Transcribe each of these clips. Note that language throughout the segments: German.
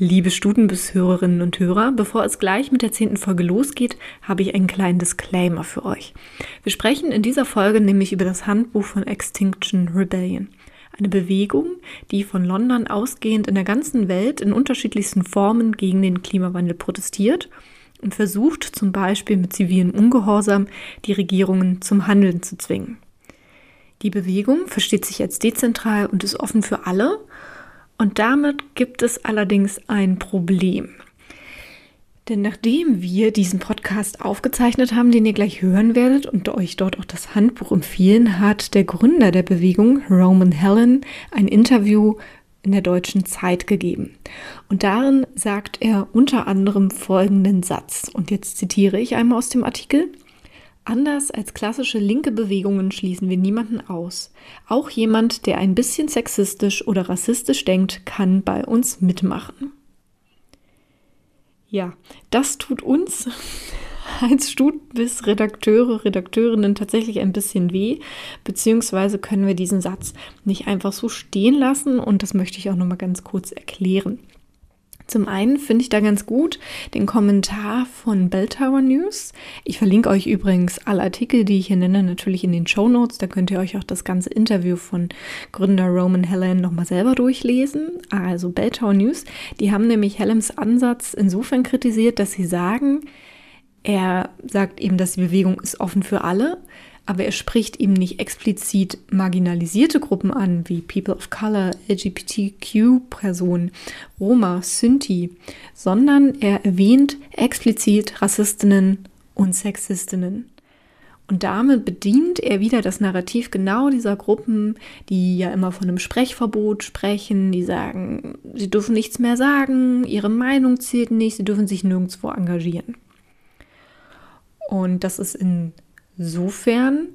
Liebe Stutenbiss-Hörerinnen und Hörer, bevor es gleich mit der zehnten Folge losgeht, habe ich einen kleinen Disclaimer für euch. Wir sprechen in dieser Folge nämlich über das Handbuch von Extinction Rebellion. Eine Bewegung, die von London ausgehend in der ganzen Welt in unterschiedlichsten Formen gegen den Klimawandel protestiert und versucht zum Beispiel mit zivilen Ungehorsam die Regierungen zum Handeln zu zwingen. Die Bewegung versteht sich als dezentral und ist offen für alle und damit gibt es allerdings ein Problem. Denn nachdem wir diesen Podcast aufgezeichnet haben, den ihr gleich hören werdet und euch dort auch das Handbuch empfehlen, hat der Gründer der Bewegung, Roman Helen, ein Interview in der deutschen Zeit gegeben. Und darin sagt er unter anderem folgenden Satz. Und jetzt zitiere ich einmal aus dem Artikel. Anders als klassische linke Bewegungen schließen wir niemanden aus. Auch jemand, der ein bisschen sexistisch oder rassistisch denkt, kann bei uns mitmachen. Ja, das tut uns als Studbis-Redakteure, Redakteurinnen tatsächlich ein bisschen weh, beziehungsweise können wir diesen Satz nicht einfach so stehen lassen und das möchte ich auch nochmal ganz kurz erklären. Zum einen finde ich da ganz gut den Kommentar von Bell Tower News. Ich verlinke euch übrigens alle Artikel, die ich hier nenne, natürlich in den Show Notes. Da könnt ihr euch auch das ganze Interview von Gründer Roman Helen nochmal selber durchlesen. Also Bell Tower News, die haben nämlich Helms Ansatz insofern kritisiert, dass sie sagen, er sagt eben, dass die Bewegung ist offen für alle, aber er spricht eben nicht explizit marginalisierte Gruppen an, wie People of Color, LGBTQ-Personen, Roma, Sinti, sondern er erwähnt explizit Rassistinnen und Sexistinnen. Und damit bedient er wieder das Narrativ genau dieser Gruppen, die ja immer von einem Sprechverbot sprechen, die sagen, sie dürfen nichts mehr sagen, ihre Meinung zählt nicht, sie dürfen sich nirgendwo engagieren. Und das ist in insofern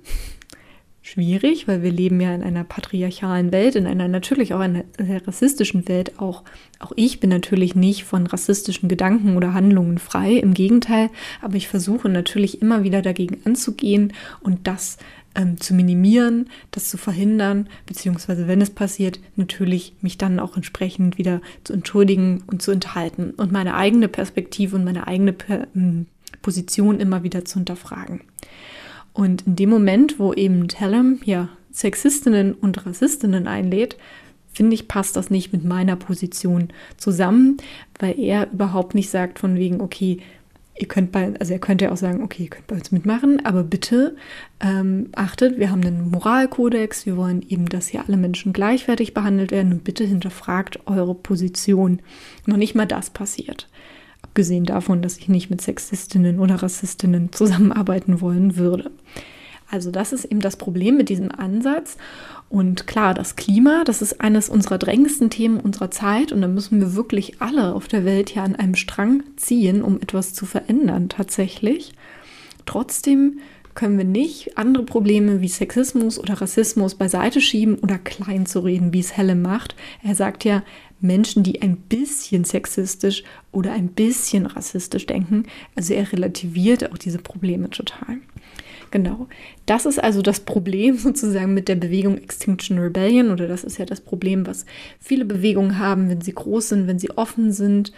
schwierig, weil wir leben ja in einer patriarchalen Welt, in einer natürlich auch einer rassistischen Welt. Auch, auch ich bin natürlich nicht von rassistischen Gedanken oder Handlungen frei, im Gegenteil, aber ich versuche natürlich immer wieder dagegen anzugehen und das ähm, zu minimieren, das zu verhindern, beziehungsweise wenn es passiert, natürlich mich dann auch entsprechend wieder zu entschuldigen und zu enthalten und meine eigene Perspektive und meine eigene per ähm, Position immer wieder zu hinterfragen. Und in dem Moment, wo eben Tellem ja Sexistinnen und Rassistinnen einlädt, finde ich, passt das nicht mit meiner Position zusammen, weil er überhaupt nicht sagt von wegen, okay, ihr könnt bei, also er könnte ja auch sagen, okay, ihr könnt bei uns mitmachen, aber bitte ähm, achtet, wir haben einen Moralkodex, wir wollen eben, dass hier alle Menschen gleichwertig behandelt werden und bitte hinterfragt eure Position. Noch nicht mal das passiert. Abgesehen davon, dass ich nicht mit Sexistinnen oder Rassistinnen zusammenarbeiten wollen würde. Also das ist eben das Problem mit diesem Ansatz. Und klar, das Klima, das ist eines unserer drängendsten Themen unserer Zeit und da müssen wir wirklich alle auf der Welt ja an einem Strang ziehen, um etwas zu verändern tatsächlich. Trotzdem können wir nicht andere Probleme wie Sexismus oder Rassismus beiseite schieben oder klein zu reden, wie es Helle macht. Er sagt ja, Menschen, die ein bisschen sexistisch oder ein bisschen rassistisch denken. Also er relativiert auch diese Probleme total. Genau. Das ist also das Problem sozusagen mit der Bewegung Extinction Rebellion oder das ist ja das Problem, was viele Bewegungen haben, wenn sie groß sind, wenn sie offen sind,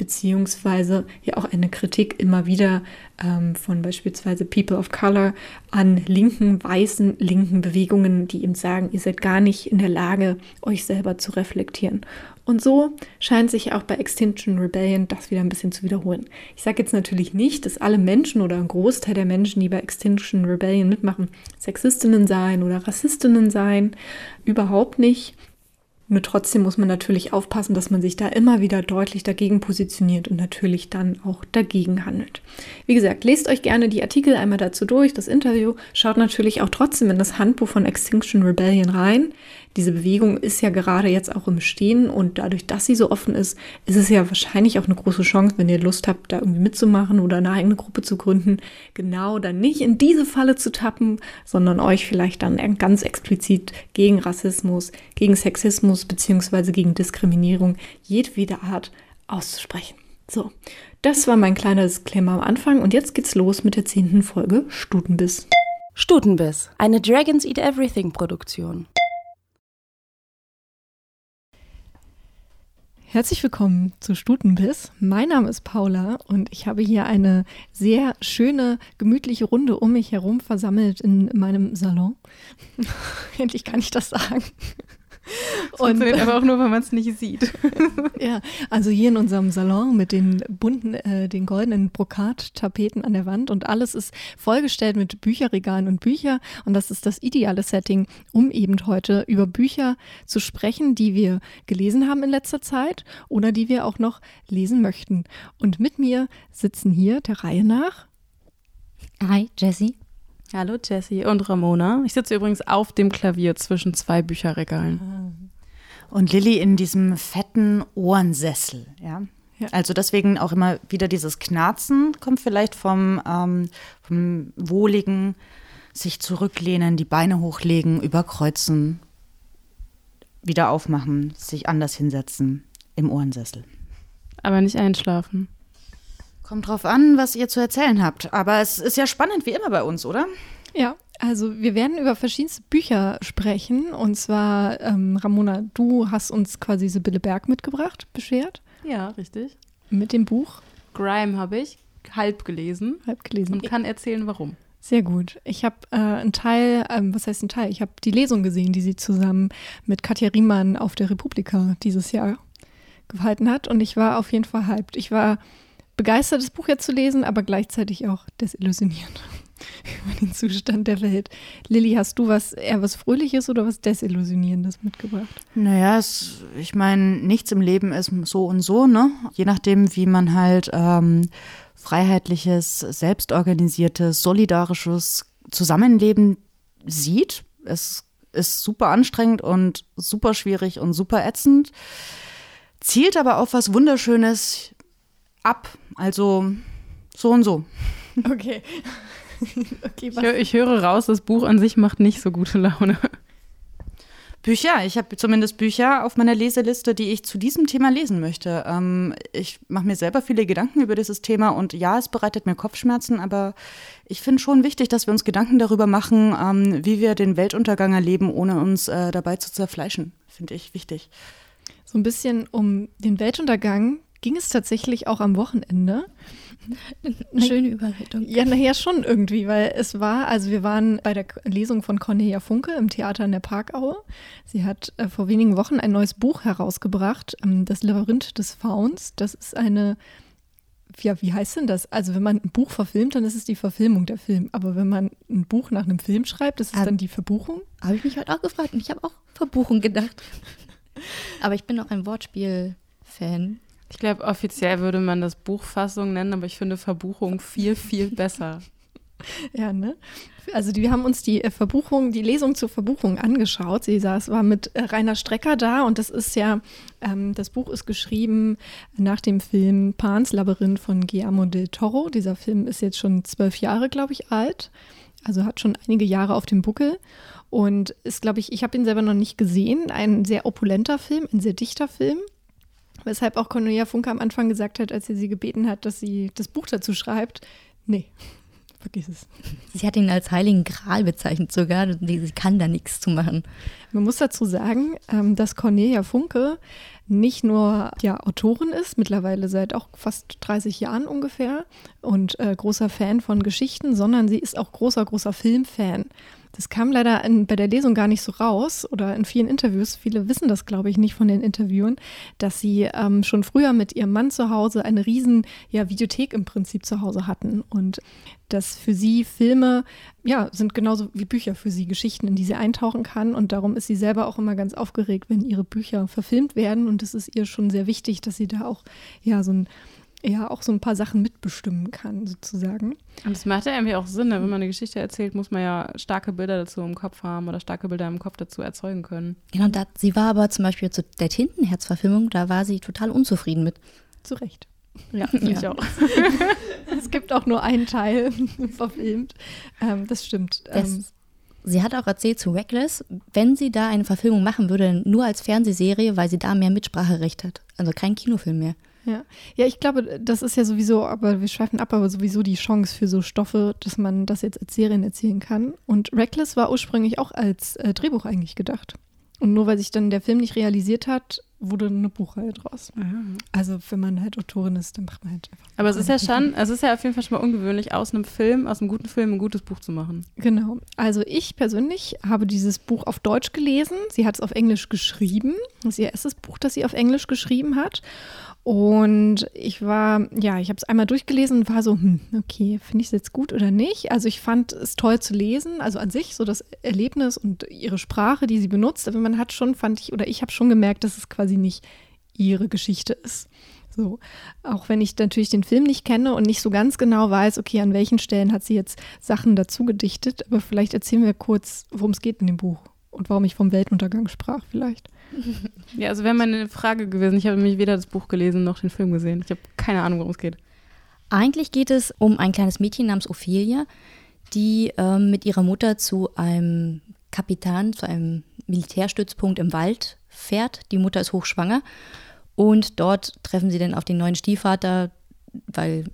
beziehungsweise ja auch eine Kritik immer wieder ähm, von beispielsweise People of Color an linken, weißen, linken Bewegungen, die eben sagen, ihr seid gar nicht in der Lage, euch selber zu reflektieren. Und so scheint sich auch bei Extinction Rebellion das wieder ein bisschen zu wiederholen. Ich sage jetzt natürlich nicht, dass alle Menschen oder ein Großteil der Menschen, die bei Extinction Rebellion mitmachen, Sexistinnen seien oder Rassistinnen seien. Überhaupt nicht. Nur trotzdem muss man natürlich aufpassen, dass man sich da immer wieder deutlich dagegen positioniert und natürlich dann auch dagegen handelt. Wie gesagt, lest euch gerne die Artikel einmal dazu durch, das Interview. Schaut natürlich auch trotzdem in das Handbuch von Extinction Rebellion rein. Diese Bewegung ist ja gerade jetzt auch im Stehen und dadurch, dass sie so offen ist, ist es ja wahrscheinlich auch eine große Chance, wenn ihr Lust habt, da irgendwie mitzumachen oder eine eigene Gruppe zu gründen, genau dann nicht in diese Falle zu tappen, sondern euch vielleicht dann ganz explizit gegen Rassismus, gegen Sexismus beziehungsweise gegen Diskriminierung jedweder Art auszusprechen. So, das war mein kleiner Disclaimer am Anfang und jetzt geht's los mit der zehnten Folge Stutenbiss. Stutenbiss, eine Dragons Eat Everything Produktion. Herzlich willkommen zu Stutenbiss. Mein Name ist Paula und ich habe hier eine sehr schöne, gemütliche Runde um mich herum versammelt in meinem Salon. Endlich kann ich das sagen. Das und aber auch nur, wenn man es nicht sieht. ja, also hier in unserem Salon mit den bunten, äh, den goldenen Brokat-Tapeten an der Wand und alles ist vollgestellt mit Bücherregalen und Bücher und das ist das ideale Setting, um eben heute über Bücher zu sprechen, die wir gelesen haben in letzter Zeit oder die wir auch noch lesen möchten. Und mit mir sitzen hier der Reihe nach. Hi, Jessie. Hallo Jessie und Ramona. Ich sitze übrigens auf dem Klavier zwischen zwei Bücherregalen. Ah. Und Lilly in diesem fetten Ohrensessel, ja. ja. Also deswegen auch immer wieder dieses Knarzen kommt vielleicht vom, ähm, vom wohligen sich zurücklehnen, die Beine hochlegen, überkreuzen, wieder aufmachen, sich anders hinsetzen im Ohrensessel. Aber nicht einschlafen. Kommt drauf an, was ihr zu erzählen habt. Aber es ist ja spannend wie immer bei uns, oder? Ja, also wir werden über verschiedenste Bücher sprechen. Und zwar, ähm, Ramona, du hast uns quasi Sibylle Berg mitgebracht, beschert. Ja, richtig. Mit dem Buch. Grime habe ich halb gelesen. Halb gelesen. Und kann erzählen, warum. Sehr gut. Ich habe äh, einen Teil, ähm, was heißt ein Teil? Ich habe die Lesung gesehen, die sie zusammen mit Katja Riemann auf der Republika dieses Jahr gehalten hat. Und ich war auf jeden Fall hyped. Ich war begeistert, das Buch jetzt zu lesen, aber gleichzeitig auch desillusionierend über den Zustand der Welt. Lilly, hast du was eher was Fröhliches oder was Desillusionierendes mitgebracht? Naja, es, ich meine, nichts im Leben ist so und so, ne? Je nachdem, wie man halt ähm, freiheitliches, selbstorganisiertes, solidarisches Zusammenleben sieht. Es ist super anstrengend und super schwierig und super ätzend. Zielt aber auf was Wunderschönes ab. Also so und so. Okay. okay ich, hör, ich höre raus, das Buch an sich macht nicht so gute Laune. Bücher. Ich habe zumindest Bücher auf meiner Leseliste, die ich zu diesem Thema lesen möchte. Ähm, ich mache mir selber viele Gedanken über dieses Thema und ja, es bereitet mir Kopfschmerzen, aber ich finde schon wichtig, dass wir uns Gedanken darüber machen, ähm, wie wir den Weltuntergang erleben, ohne uns äh, dabei zu zerfleischen. Finde ich wichtig. So ein bisschen um den Weltuntergang ging es tatsächlich auch am Wochenende. Eine schöne Überleitung. Ja, naja, schon irgendwie, weil es war, also wir waren bei der Lesung von Cornelia Funke im Theater in der Parkaue. Sie hat äh, vor wenigen Wochen ein neues Buch herausgebracht, ähm, Das Labyrinth des Fauns. Das ist eine, ja, wie heißt denn das? Also wenn man ein Buch verfilmt, dann ist es die Verfilmung der Film. Aber wenn man ein Buch nach einem Film schreibt, ist es ah, dann die Verbuchung? Habe ich mich heute auch gefragt und ich habe auch Verbuchung gedacht. Aber ich bin auch ein Wortspiel-Fan. Ich glaube, offiziell würde man das Buchfassung nennen, aber ich finde Verbuchung viel, viel besser. Ja, ne? Also wir haben uns die äh, Verbuchung, die Lesung zur Verbuchung angeschaut. Sie saß, war mit äh, Rainer Strecker da und das ist ja, ähm, das Buch ist geschrieben nach dem Film Pans Labyrinth von Guillermo del Toro. Dieser Film ist jetzt schon zwölf Jahre, glaube ich, alt. Also hat schon einige Jahre auf dem Buckel und ist, glaube ich, ich habe ihn selber noch nicht gesehen. Ein sehr opulenter Film, ein sehr dichter Film. Weshalb auch Cornelia Funke am Anfang gesagt hat, als sie sie gebeten hat, dass sie das Buch dazu schreibt, nee, vergiss es. Sie hat ihn als Heiligen Gral bezeichnet sogar. Sie kann da nichts zu machen. Man muss dazu sagen, ähm, dass Cornelia Funke nicht nur ja, Autorin ist, mittlerweile seit auch fast 30 Jahren ungefähr und äh, großer Fan von Geschichten, sondern sie ist auch großer, großer Filmfan. Das kam leider in, bei der Lesung gar nicht so raus oder in vielen Interviews. Viele wissen das, glaube ich, nicht von den Interviewen, dass sie ähm, schon früher mit ihrem Mann zu Hause eine riesen ja, Videothek im Prinzip zu Hause hatten und dass für sie Filme ja sind genauso wie Bücher für sie Geschichten, in die sie eintauchen kann und darum ist sie selber auch immer ganz aufgeregt, wenn ihre Bücher verfilmt werden und es ist ihr schon sehr wichtig, dass sie da auch ja so ein ja auch so ein paar Sachen mitbestimmen kann, sozusagen. Und das macht ja irgendwie auch Sinn, ne? wenn man eine Geschichte erzählt, muss man ja starke Bilder dazu im Kopf haben oder starke Bilder im Kopf dazu erzeugen können. Genau, da, sie war aber zum Beispiel zu der Tintenherz-Verfilmung, da war sie total unzufrieden mit. Zu Recht. Ja, ja. ich auch. es gibt auch nur einen Teil verfilmt. Ähm, das stimmt. Das, ähm, sie hat auch erzählt zu Reckless, wenn sie da eine Verfilmung machen würde, nur als Fernsehserie, weil sie da mehr Mitspracherecht hat. Also kein Kinofilm mehr. Ja. ja, ich glaube, das ist ja sowieso, aber wir schweifen ab, aber sowieso die Chance für so Stoffe, dass man das jetzt als Serien erzählen kann. Und Reckless war ursprünglich auch als äh, Drehbuch eigentlich gedacht. Und nur weil sich dann der Film nicht realisiert hat, wurde eine Buchreihe draus. Also wenn man halt Autorin ist, dann macht man halt einfach. Aber es ist ja schon, es ist ja auf jeden Fall schon mal ungewöhnlich, aus einem Film, aus einem guten Film ein gutes Buch zu machen. Genau. Also ich persönlich habe dieses Buch auf Deutsch gelesen. Sie hat es auf Englisch geschrieben. Das ist ihr erstes Buch, das sie auf Englisch geschrieben hat. Und ich war, ja, ich habe es einmal durchgelesen und war so, hm, okay, finde ich es jetzt gut oder nicht? Also ich fand es toll zu lesen, also an sich so das Erlebnis und ihre Sprache, die sie benutzt, aber man hat schon, fand ich, oder ich habe schon gemerkt, dass es quasi nicht ihre Geschichte ist. So, auch wenn ich natürlich den Film nicht kenne und nicht so ganz genau weiß, okay, an welchen Stellen hat sie jetzt Sachen dazu gedichtet, aber vielleicht erzählen wir kurz, worum es geht in dem Buch und warum ich vom Weltuntergang sprach, vielleicht. Ja, also wäre meine Frage gewesen. Ich habe nämlich weder das Buch gelesen noch den Film gesehen. Ich habe keine Ahnung, worum es geht. Eigentlich geht es um ein kleines Mädchen namens Ophelia, die ähm, mit ihrer Mutter zu einem Kapitän, zu einem Militärstützpunkt im Wald fährt. Die Mutter ist hochschwanger und dort treffen sie dann auf den neuen Stiefvater, weil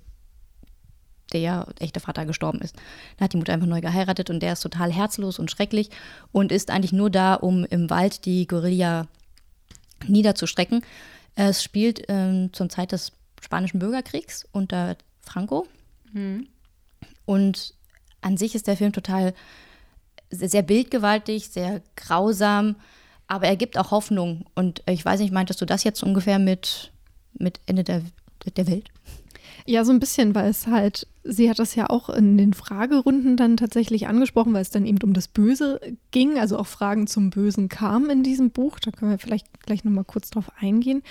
der echte Vater gestorben ist. Dann hat die Mutter einfach neu geheiratet und der ist total herzlos und schrecklich und ist eigentlich nur da, um im Wald die Guerilla niederzustrecken. Es spielt ähm, zur Zeit des Spanischen Bürgerkriegs unter Franco. Mhm. Und an sich ist der Film total sehr, sehr bildgewaltig, sehr grausam, aber er gibt auch Hoffnung. Und ich weiß nicht, meintest du das jetzt ungefähr mit, mit Ende der, der Welt? Ja, so ein bisschen, weil es halt sie hat das ja auch in den Fragerunden dann tatsächlich angesprochen, weil es dann eben um das Böse ging, also auch Fragen zum Bösen kamen in diesem Buch. Da können wir vielleicht gleich nochmal kurz drauf eingehen.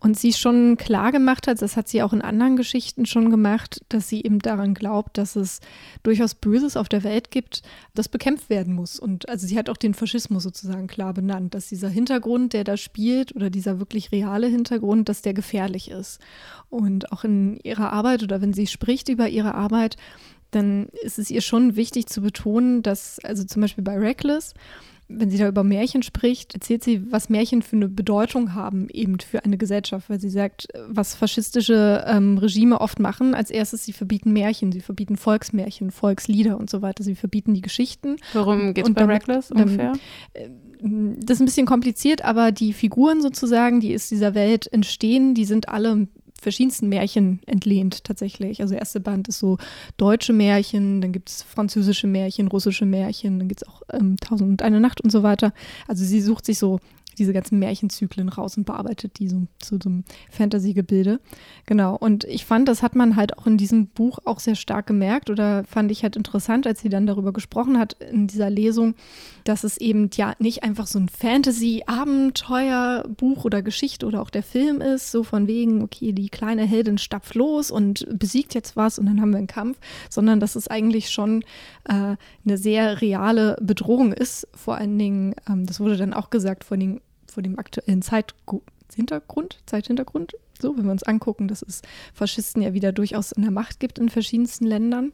Und sie schon klar gemacht hat, das hat sie auch in anderen Geschichten schon gemacht, dass sie eben daran glaubt, dass es durchaus Böses auf der Welt gibt, das bekämpft werden muss. Und also sie hat auch den Faschismus sozusagen klar benannt, dass dieser Hintergrund, der da spielt, oder dieser wirklich reale Hintergrund, dass der gefährlich ist. Und auch in ihrer Arbeit oder wenn sie spricht über ihre Arbeit, Arbeit, dann ist es ihr schon wichtig zu betonen, dass, also zum Beispiel bei Reckless, wenn sie da über Märchen spricht, erzählt sie, was Märchen für eine Bedeutung haben, eben für eine Gesellschaft, weil sie sagt, was faschistische ähm, Regime oft machen, als erstes, sie verbieten Märchen, sie verbieten Volksmärchen, Volkslieder und so weiter, sie verbieten die Geschichten. Worum geht es bei Reckless ungefähr? Ähm, das ist ein bisschen kompliziert, aber die Figuren sozusagen, die aus dieser Welt entstehen, die sind alle verschiedensten Märchen entlehnt tatsächlich. Also erste Band ist so deutsche Märchen, dann gibt es französische Märchen, russische Märchen, dann gibt es auch ähm, Tausend und eine Nacht und so weiter. Also sie sucht sich so diese ganzen Märchenzyklen raus und bearbeitet die so zu so einem Fantasy-Gebilde. Genau. Und ich fand, das hat man halt auch in diesem Buch auch sehr stark gemerkt oder fand ich halt interessant, als sie dann darüber gesprochen hat in dieser Lesung, dass es eben ja nicht einfach so ein Fantasy-Abenteuer-Buch oder Geschichte oder auch der Film ist, so von wegen, okay, die kleine Heldin stapft los und besiegt jetzt was und dann haben wir einen Kampf, sondern dass es eigentlich schon äh, eine sehr reale Bedrohung ist. Vor allen Dingen, ähm, das wurde dann auch gesagt, vor den vor dem aktuellen Zeithintergrund, Zeithintergrund, so, wenn wir uns angucken, dass es Faschisten ja wieder durchaus in der Macht gibt in verschiedensten Ländern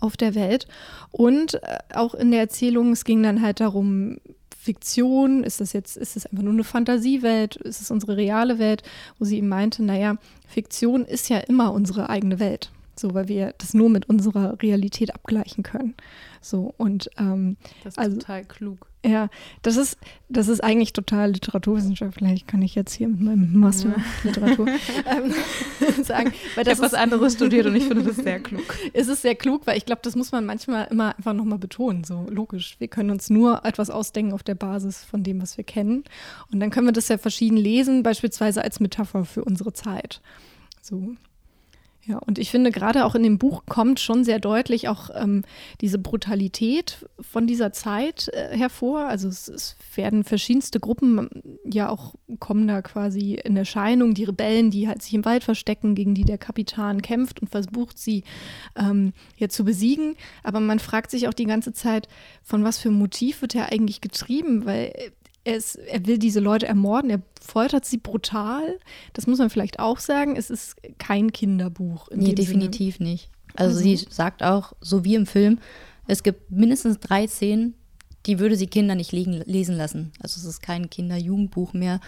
auf der Welt. Und äh, auch in der Erzählung, es ging dann halt darum, Fiktion, ist das jetzt, ist es einfach nur eine Fantasiewelt, ist es unsere reale Welt, wo sie ihm meinte, naja, Fiktion ist ja immer unsere eigene Welt. So, weil wir das nur mit unserer Realität abgleichen können. So, und ähm, das ist also, total klug. Ja, das ist, das ist eigentlich total literaturwissenschaftlich, kann ich jetzt hier mit meinem Master Literatur ähm, sagen. Weil das ich habe was anderes studiert und ich finde das sehr klug. Es ist sehr klug, weil ich glaube, das muss man manchmal immer einfach nochmal betonen. So logisch. Wir können uns nur etwas ausdenken auf der Basis von dem, was wir kennen. Und dann können wir das ja verschieden lesen, beispielsweise als Metapher für unsere Zeit. So. Ja, und ich finde, gerade auch in dem Buch kommt schon sehr deutlich auch ähm, diese Brutalität von dieser Zeit äh, hervor. Also es, es, werden verschiedenste Gruppen ja auch kommen da quasi in Erscheinung, die Rebellen, die halt sich im Wald verstecken, gegen die der Kapitän kämpft und versucht, sie ähm, ja zu besiegen. Aber man fragt sich auch die ganze Zeit, von was für Motiv wird er eigentlich getrieben? Weil er, ist, er will diese Leute ermorden, er foltert sie brutal. Das muss man vielleicht auch sagen. Es ist kein Kinderbuch. nee, definitiv Sinne. nicht. Also, also, sie sagt auch, so wie im Film, es gibt mindestens drei Szenen, die würde sie Kinder nicht liegen, lesen lassen. Also es ist kein Kinder-Jugendbuch mehr,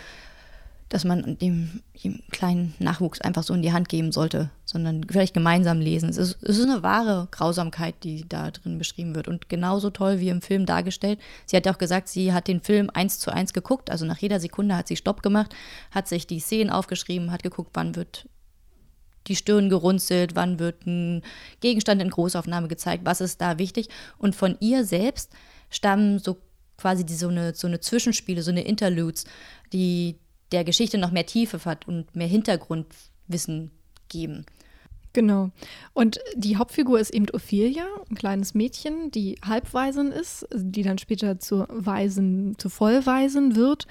das man dem, dem, kleinen Nachwuchs einfach so in die Hand geben sollte. Sondern vielleicht gemeinsam lesen. Es ist, es ist eine wahre Grausamkeit, die da drin beschrieben wird und genauso toll wie im Film dargestellt. Sie hat ja auch gesagt, sie hat den Film eins zu eins geguckt, also nach jeder Sekunde hat sie Stopp gemacht, hat sich die Szenen aufgeschrieben, hat geguckt, wann wird die Stirn gerunzelt, wann wird ein Gegenstand in Großaufnahme gezeigt, was ist da wichtig. Und von ihr selbst stammen so quasi die, so, eine, so eine Zwischenspiele, so eine Interludes, die der Geschichte noch mehr Tiefe hat und mehr Hintergrundwissen geben. Genau. Und die Hauptfigur ist eben Ophelia, ein kleines Mädchen, die Halbwaisin ist, die dann später zur Waisen, zur Vollwaisen wird.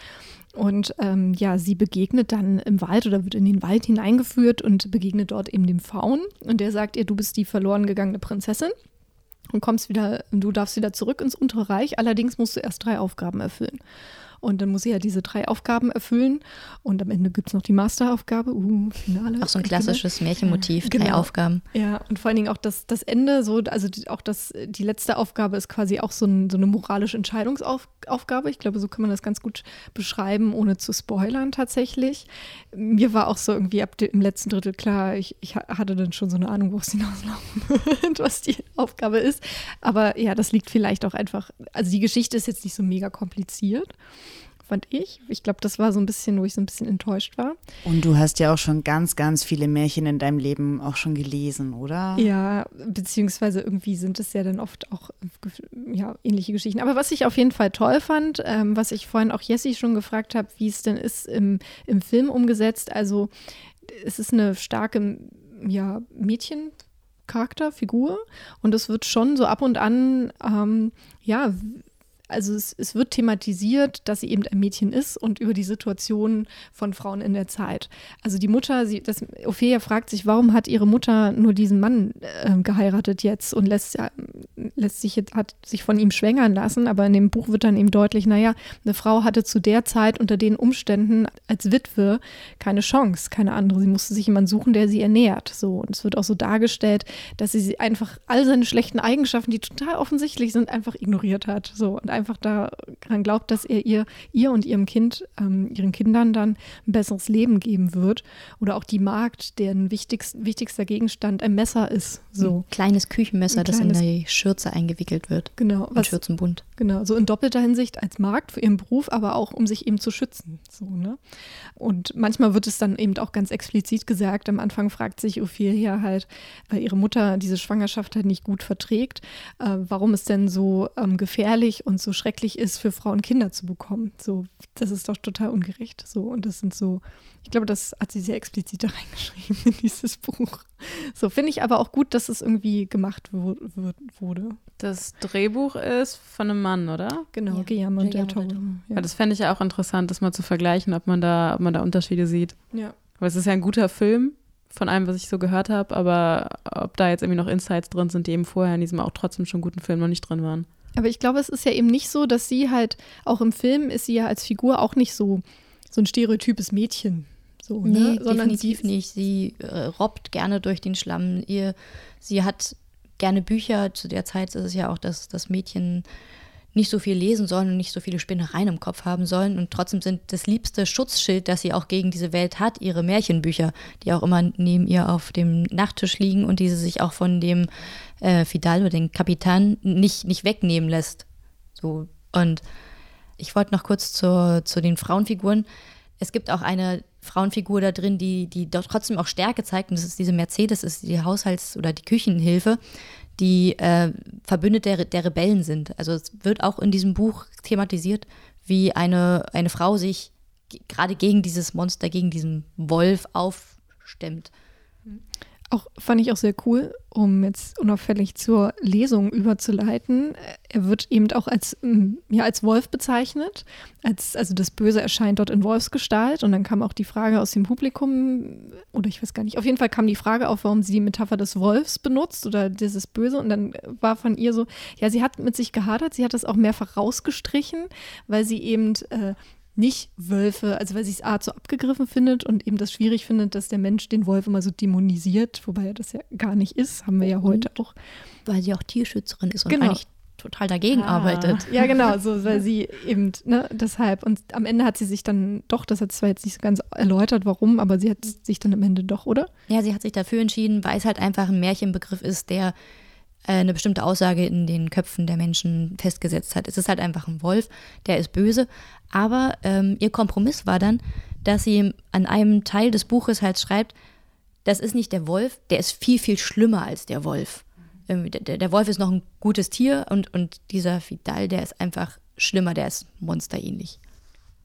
Und ähm, ja, sie begegnet dann im Wald oder wird in den Wald hineingeführt und begegnet dort eben dem Faun. Und der sagt ihr, du bist die verloren gegangene Prinzessin und kommst wieder, du darfst wieder zurück ins untere Reich. Allerdings musst du erst drei Aufgaben erfüllen. Und dann muss sie ja diese drei Aufgaben erfüllen. Und am Ende gibt es noch die Masteraufgabe, uh, Finale. Auch so ein klassisches Märchenmotiv, genau. drei Aufgaben. Ja, und vor allen Dingen auch das, das Ende, so, also die, auch das, die letzte Aufgabe ist quasi auch so, ein, so eine moralische Entscheidungsaufgabe. Ich glaube, so kann man das ganz gut beschreiben, ohne zu spoilern tatsächlich. Mir war auch so irgendwie ab dem letzten Drittel klar, ich, ich hatte dann schon so eine Ahnung, wo es hinauslaufen wird, was die Aufgabe ist. Aber ja, das liegt vielleicht auch einfach, also die Geschichte ist jetzt nicht so mega kompliziert fand ich. Ich glaube, das war so ein bisschen, wo ich so ein bisschen enttäuscht war. Und du hast ja auch schon ganz, ganz viele Märchen in deinem Leben auch schon gelesen, oder? Ja, beziehungsweise irgendwie sind es ja dann oft auch ja, ähnliche Geschichten. Aber was ich auf jeden Fall toll fand, ähm, was ich vorhin auch Jessie schon gefragt habe, wie es denn ist im, im Film umgesetzt. Also es ist eine starke ja, Mädchen. Charakterfigur und es wird schon so ab und an ähm, ja also es, es, wird thematisiert, dass sie eben ein Mädchen ist und über die Situation von Frauen in der Zeit. Also die Mutter, sie, das, Ophelia fragt sich, warum hat ihre Mutter nur diesen Mann äh, geheiratet jetzt und lässt, äh, lässt sich hat sich von ihm schwängern lassen, aber in dem Buch wird dann eben deutlich, naja, eine Frau hatte zu der Zeit unter den Umständen als Witwe keine Chance, keine andere. Sie musste sich jemanden suchen, der sie ernährt. So. Und es wird auch so dargestellt, dass sie einfach all seine schlechten Eigenschaften, die total offensichtlich sind, einfach ignoriert hat. So und einfach daran glaubt, dass er ihr, ihr und ihrem Kind, ähm, ihren Kindern dann ein besseres Leben geben wird. Oder auch die Magd, deren wichtigst, wichtigster Gegenstand ein Messer ist. So. Ein kleines Küchenmesser, ein kleines, das in die Schürze eingewickelt wird. Genau. Was, Schürzenbund. Genau, so in doppelter Hinsicht als Magd für ihren Beruf, aber auch um sich eben zu schützen. So, ne? Und manchmal wird es dann eben auch ganz explizit gesagt. Am Anfang fragt sich Ophelia halt, weil ihre Mutter diese Schwangerschaft halt nicht gut verträgt, äh, warum es denn so ähm, gefährlich und so schrecklich ist, für Frauen Kinder zu bekommen. So, das ist doch total ungerecht. So, und das sind so, ich glaube, das hat sie sehr explizit da reingeschrieben in dieses Buch. So, finde ich aber auch gut, dass es irgendwie gemacht wurde. Das Drehbuch ist von einem Mann, oder? Genau, ja. Guillermo del Toro. Ja. Das fände ich ja auch interessant, das mal zu vergleichen, ob man da, ob man da Unterschiede sieht. Ja. Weil es ist ja ein guter Film, von allem, was ich so gehört habe, aber ob da jetzt irgendwie noch Insights drin sind, die eben vorher in diesem auch trotzdem schon guten Film noch nicht drin waren. Aber ich glaube, es ist ja eben nicht so, dass sie halt, auch im Film ist sie ja als Figur auch nicht so, so ein stereotypes Mädchen. So, nee, ne? Sondern definitiv nicht. Sie äh, robbt gerne durch den Schlamm. Ihr, sie hat gerne Bücher. Zu der Zeit ist es ja auch, dass das Mädchen nicht so viel lesen sollen und nicht so viele Spinnereien im Kopf haben sollen. Und trotzdem sind das liebste Schutzschild, das sie auch gegen diese Welt hat, ihre Märchenbücher, die auch immer neben ihr auf dem Nachttisch liegen und die sie sich auch von dem äh, Fidalgo, den Kapitän, nicht, nicht wegnehmen lässt. So. Und ich wollte noch kurz zur, zu den Frauenfiguren. Es gibt auch eine Frauenfigur da drin, die, die trotzdem auch Stärke zeigt. Und das ist diese Mercedes, ist die Haushalts- oder die Küchenhilfe, die äh, Verbündete der, der Rebellen sind. Also es wird auch in diesem Buch thematisiert, wie eine, eine Frau sich gerade gegen dieses Monster, gegen diesen Wolf aufstemmt. Auch fand ich auch sehr cool, um jetzt unauffällig zur Lesung überzuleiten. Er wird eben auch als, mm, ja, als Wolf bezeichnet. Als, also das Böse erscheint dort in Wolfsgestalt. Und dann kam auch die Frage aus dem Publikum, oder ich weiß gar nicht, auf jeden Fall kam die Frage auf, warum sie die Metapher des Wolfs benutzt oder dieses Böse. Und dann war von ihr so, ja, sie hat mit sich gehadert, sie hat das auch mehrfach rausgestrichen, weil sie eben äh, nicht Wölfe, also weil sie es Art so abgegriffen findet und eben das schwierig findet, dass der Mensch den Wolf immer so dämonisiert, wobei er das ja gar nicht ist, haben wir ja heute auch. Weil sie auch Tierschützerin ist und genau. eigentlich total dagegen ah. arbeitet. Ja, genau, so, weil sie eben, ne, deshalb. Und am Ende hat sie sich dann doch, das hat zwar jetzt nicht so ganz erläutert, warum, aber sie hat sich dann am Ende doch, oder? Ja, sie hat sich dafür entschieden, weil es halt einfach ein Märchenbegriff ist, der eine bestimmte Aussage in den Köpfen der Menschen festgesetzt hat. Es ist halt einfach ein Wolf, der ist böse. Aber ähm, ihr Kompromiss war dann, dass sie an einem Teil des Buches halt schreibt, das ist nicht der Wolf, der ist viel, viel schlimmer als der Wolf. Der, der Wolf ist noch ein gutes Tier und, und dieser Fidal, der ist einfach schlimmer, der ist monsterähnlich.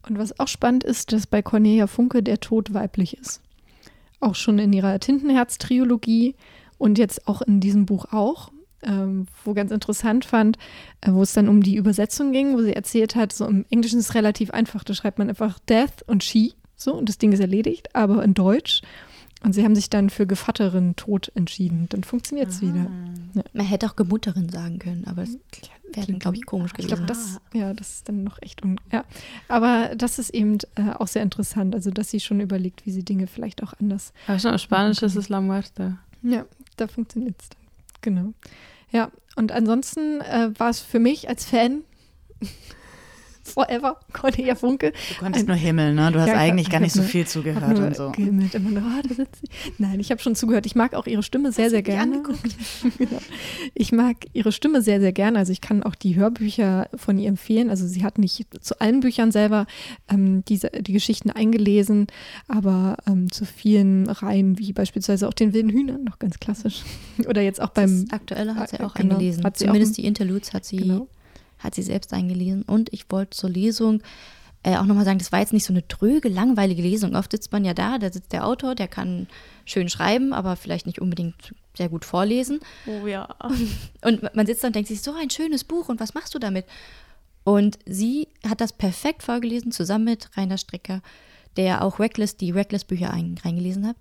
Und was auch spannend ist, dass bei Cornelia Funke der Tod weiblich ist. Auch schon in ihrer Tintenherz-Triologie und jetzt auch in diesem Buch auch ähm, wo ganz interessant fand, äh, wo es dann um die Übersetzung ging, wo sie erzählt hat, so im Englischen ist es relativ einfach, da schreibt man einfach Death und She, so, und das Ding ist erledigt, aber in Deutsch. Und sie haben sich dann für Gevatterin Tod entschieden. Dann funktioniert es wieder. Ja. Man hätte auch Gemutterin sagen können, aber es wäre dann, glaube ich, komisch gewesen. Ich glaube, das, ja, das ist dann noch echt. Un ja. Aber das ist eben äh, auch sehr interessant, also dass sie schon überlegt, wie sie Dinge vielleicht auch anders. Aber schon auf Spanisch ist es La Muerte. Ja, da funktioniert es dann. Genau. Ja, und ansonsten äh, war es für mich als Fan forever Cornelia Funke. Du konntest ein, nur himmeln, ne? Du hast ja, eigentlich gar nicht so viel zugehört und so. Gehimmelt, immer nur, oh, da sitzt sie. Nein, ich habe schon zugehört. Ich mag auch ihre Stimme sehr, sehr gerne. genau. Ich mag ihre Stimme sehr, sehr gerne. Also ich kann auch die Hörbücher von ihr empfehlen. Also sie hat nicht zu allen Büchern selber ähm, diese, die Geschichten eingelesen, aber ähm, zu vielen Reihen, wie beispielsweise auch den wilden Hühnern, noch ganz klassisch. Oder jetzt auch beim. Das Aktuelle hat sie auch genau, eingelesen. Hat sie Zumindest auch, die Interludes hat sie genau hat sie selbst eingelesen. Und ich wollte zur Lesung äh, auch nochmal sagen, das war jetzt nicht so eine tröge, langweilige Lesung. Oft sitzt man ja da, da sitzt der Autor, der kann schön schreiben, aber vielleicht nicht unbedingt sehr gut vorlesen. Oh ja. Und man sitzt da und denkt sich, so ein schönes Buch und was machst du damit? Und sie hat das perfekt vorgelesen, zusammen mit Rainer Strecker, der auch Reckless, die Reckless-Bücher ein, reingelesen hat,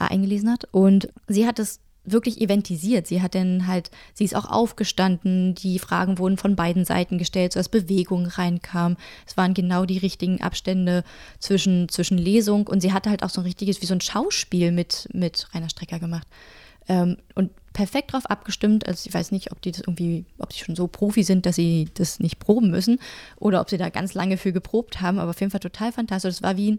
äh, eingelesen hat. Und sie hat es wirklich eventisiert. Sie hat dann halt, sie ist auch aufgestanden, die Fragen wurden von beiden Seiten gestellt, sodass Bewegung reinkam. Es waren genau die richtigen Abstände zwischen, zwischen Lesung und sie hatte halt auch so ein richtiges, wie so ein Schauspiel mit, mit Rainer Strecker gemacht. Ähm, und perfekt drauf abgestimmt. Also ich weiß nicht, ob die das irgendwie, ob sie schon so Profi sind, dass sie das nicht proben müssen oder ob sie da ganz lange für geprobt haben, aber auf jeden Fall total fantastisch. Es war wie ein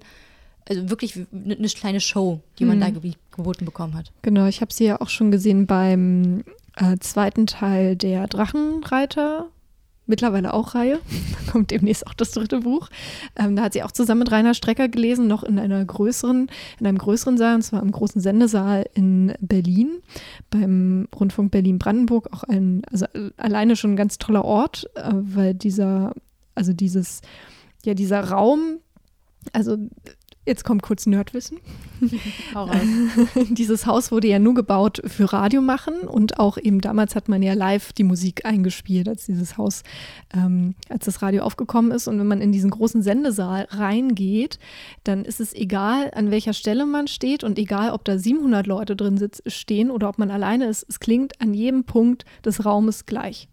also wirklich eine ne kleine Show, die man mhm. da geboten bekommen hat. Genau, ich habe sie ja auch schon gesehen beim äh, zweiten Teil der Drachenreiter. Mittlerweile auch Reihe. Da kommt demnächst auch das dritte Buch. Ähm, da hat sie auch zusammen mit Rainer Strecker gelesen, noch in einer größeren, in einem größeren Saal, und zwar im großen Sendesaal in Berlin, beim Rundfunk Berlin-Brandenburg. Auch ein, also alleine schon ein ganz toller Ort, äh, weil dieser, also dieses, ja, dieser Raum, also Jetzt kommt kurz Nerdwissen. Dieses Haus wurde ja nur gebaut für Radio machen und auch eben damals hat man ja live die Musik eingespielt, als dieses Haus, ähm, als das Radio aufgekommen ist. Und wenn man in diesen großen Sendesaal reingeht, dann ist es egal, an welcher Stelle man steht und egal, ob da 700 Leute drin sitz, stehen oder ob man alleine ist. Es klingt an jedem Punkt des Raumes gleich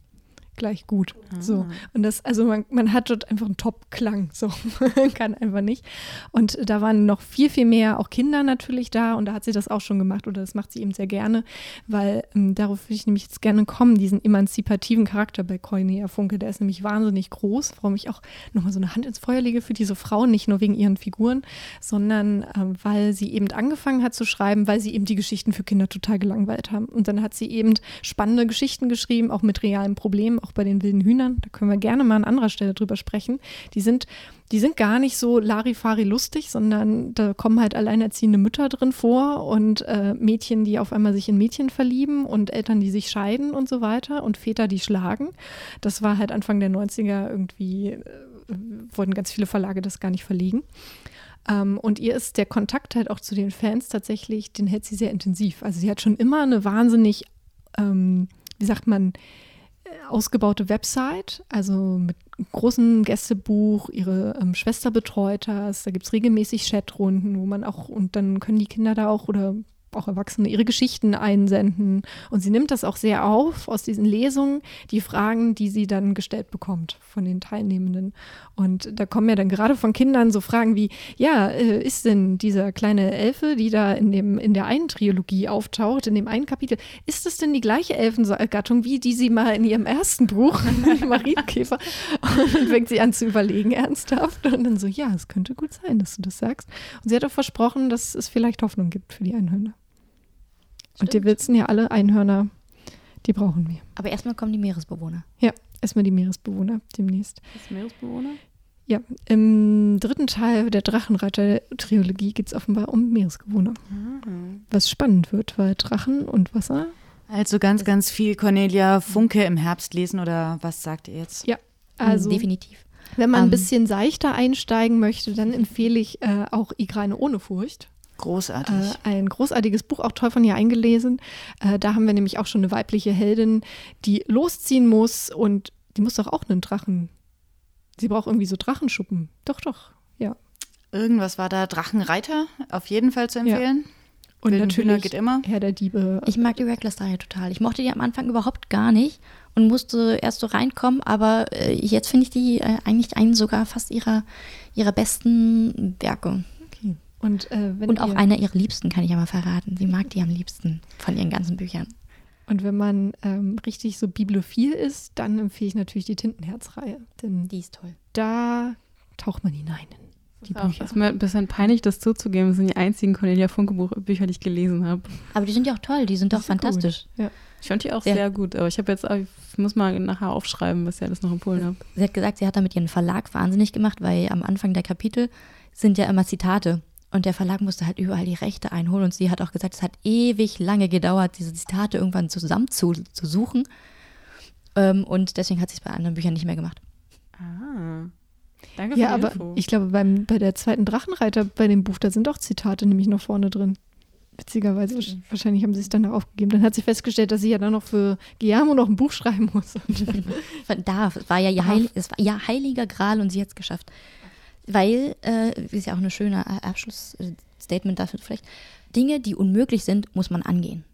gleich gut. Ah. So. Und das, also man, man hat dort einfach einen Top-Klang. So, man kann einfach nicht. Und da waren noch viel, viel mehr, auch Kinder natürlich da und da hat sie das auch schon gemacht oder das macht sie eben sehr gerne, weil ähm, darauf würde ich nämlich jetzt gerne kommen, diesen emanzipativen Charakter bei Cornelia Funke, der ist nämlich wahnsinnig groß, warum ich auch nochmal so eine Hand ins Feuer lege für diese Frauen, nicht nur wegen ihren Figuren, sondern ähm, weil sie eben angefangen hat zu schreiben, weil sie eben die Geschichten für Kinder total gelangweilt haben. Und dann hat sie eben spannende Geschichten geschrieben, auch mit realen Problemen, auch bei den wilden Hühnern, da können wir gerne mal an anderer Stelle drüber sprechen. Die sind, die sind gar nicht so Larifari lustig, sondern da kommen halt alleinerziehende Mütter drin vor und äh, Mädchen, die auf einmal sich in Mädchen verlieben und Eltern, die sich scheiden und so weiter und Väter, die schlagen. Das war halt Anfang der 90er irgendwie, äh, wollten ganz viele Verlage das gar nicht verlegen. Um, ähm, und ihr ist der Kontakt halt auch zu den Fans tatsächlich, den hält sie sehr intensiv. Also sie hat schon immer eine wahnsinnig, ähm, wie sagt man, ausgebaute Website, also mit großem Gästebuch, ihre ähm, Schwester betreut das. Da gibt es regelmäßig Chatrunden, wo man auch, und dann können die Kinder da auch oder auch Erwachsene, ihre Geschichten einsenden. Und sie nimmt das auch sehr auf aus diesen Lesungen, die Fragen, die sie dann gestellt bekommt von den Teilnehmenden. Und da kommen ja dann gerade von Kindern so Fragen wie, ja, äh, ist denn dieser kleine Elfe, die da in, dem, in der einen Trilogie auftaucht, in dem einen Kapitel, ist das denn die gleiche Elfengattung wie die sie mal in ihrem ersten Buch, Marienkäfer? Und dann fängt sie an zu überlegen, ernsthaft. Und dann so, ja, es könnte gut sein, dass du das sagst. Und sie hat auch versprochen, dass es vielleicht Hoffnung gibt für die Einhörner. Und wir wissen ja alle, Einhörner, die brauchen wir. Aber erstmal kommen die Meeresbewohner. Ja, erstmal die Meeresbewohner demnächst. Das Meeresbewohner? Ja, im dritten Teil der Drachenreiter-Trilogie geht es offenbar um Meeresbewohner. Was spannend wird, weil Drachen und Wasser. Also ganz, ganz viel Cornelia Funke im Herbst lesen oder was sagt ihr jetzt? Ja, also Definitiv. wenn man ein Ähm, bisschen seichter einsteigen möchte, dann empfehle ich äh, auch Igreine ohne Furcht. Großartig. Äh, ein großartiges Buch, auch toll von ihr eingelesen. Äh, da haben wir nämlich auch schon eine weibliche Heldin, die losziehen muss und die muss doch auch einen Drachen. Sie braucht irgendwie so Drachenschuppen. Doch, doch, ja. Irgendwas war da Drachenreiter, auf jeden Fall zu empfehlen. Und Wilden Hühner natürlich geht immer. Herr der Diebe. Ich mag die Reckless-Reihe total. Ich mochte die am Anfang überhaupt gar nicht und musste erst so reinkommen, aber äh, jetzt finde ich die äh, eigentlich einen sogar fast ihrer, ihrer besten Werke. Und, äh, wenn Und auch einer ihrer liebsten, kann ich ja mal verraten. Sie mag die am liebsten von ihren ganzen Büchern. Und wenn man ähm, richtig so bibliophil ist, dann empfehle ich natürlich die Tintenherz-Reihe. Denn Die ist toll. da taucht man hinein in die Auch, Bücher. ist mir ein bisschen peinlich, das zuzugeben. Das sind die einzigen Cornelia Funke-Bücher, die ich gelesen habe. Aber die sind ja auch toll, die sind doch Das ja fantastisch. Ja. Ich fand die auch Ja. sehr gut, aber ich habe jetzt, ich muss mal nachher aufschreiben, was ihr alles noch empfohlen habt. Sie hat gesagt, sie hat damit ihren Verlag wahnsinnig gemacht, weil am Anfang der Kapitel sind ja immer Zitate. Und der Verlag musste halt überall die Rechte einholen. Und sie hat auch gesagt, es hat ewig lange gedauert, diese Zitate irgendwann zusammen zu, zu suchen. Ähm, und deswegen hat sie es bei anderen Büchern nicht mehr gemacht. Ah. Danke für Ja, die aber Info. ich glaube, beim, bei der zweiten Drachenreiter, bei dem Buch, da sind auch Zitate nämlich noch vorne drin. Witzigerweise, wahrsch- wahrscheinlich haben sie es dann da aufgegeben. Dann hat sie festgestellt, dass sie ja dann noch für Guillermo noch ein Buch schreiben muss. Von da, es war ja ihr, Heil, es war ihr heiliger Gral und sie hat es geschafft. Weil, äh, ist ja auch eine schöne äh, Abschlussstatement dafür vielleicht, Dinge, die unmöglich sind, muss man angehen.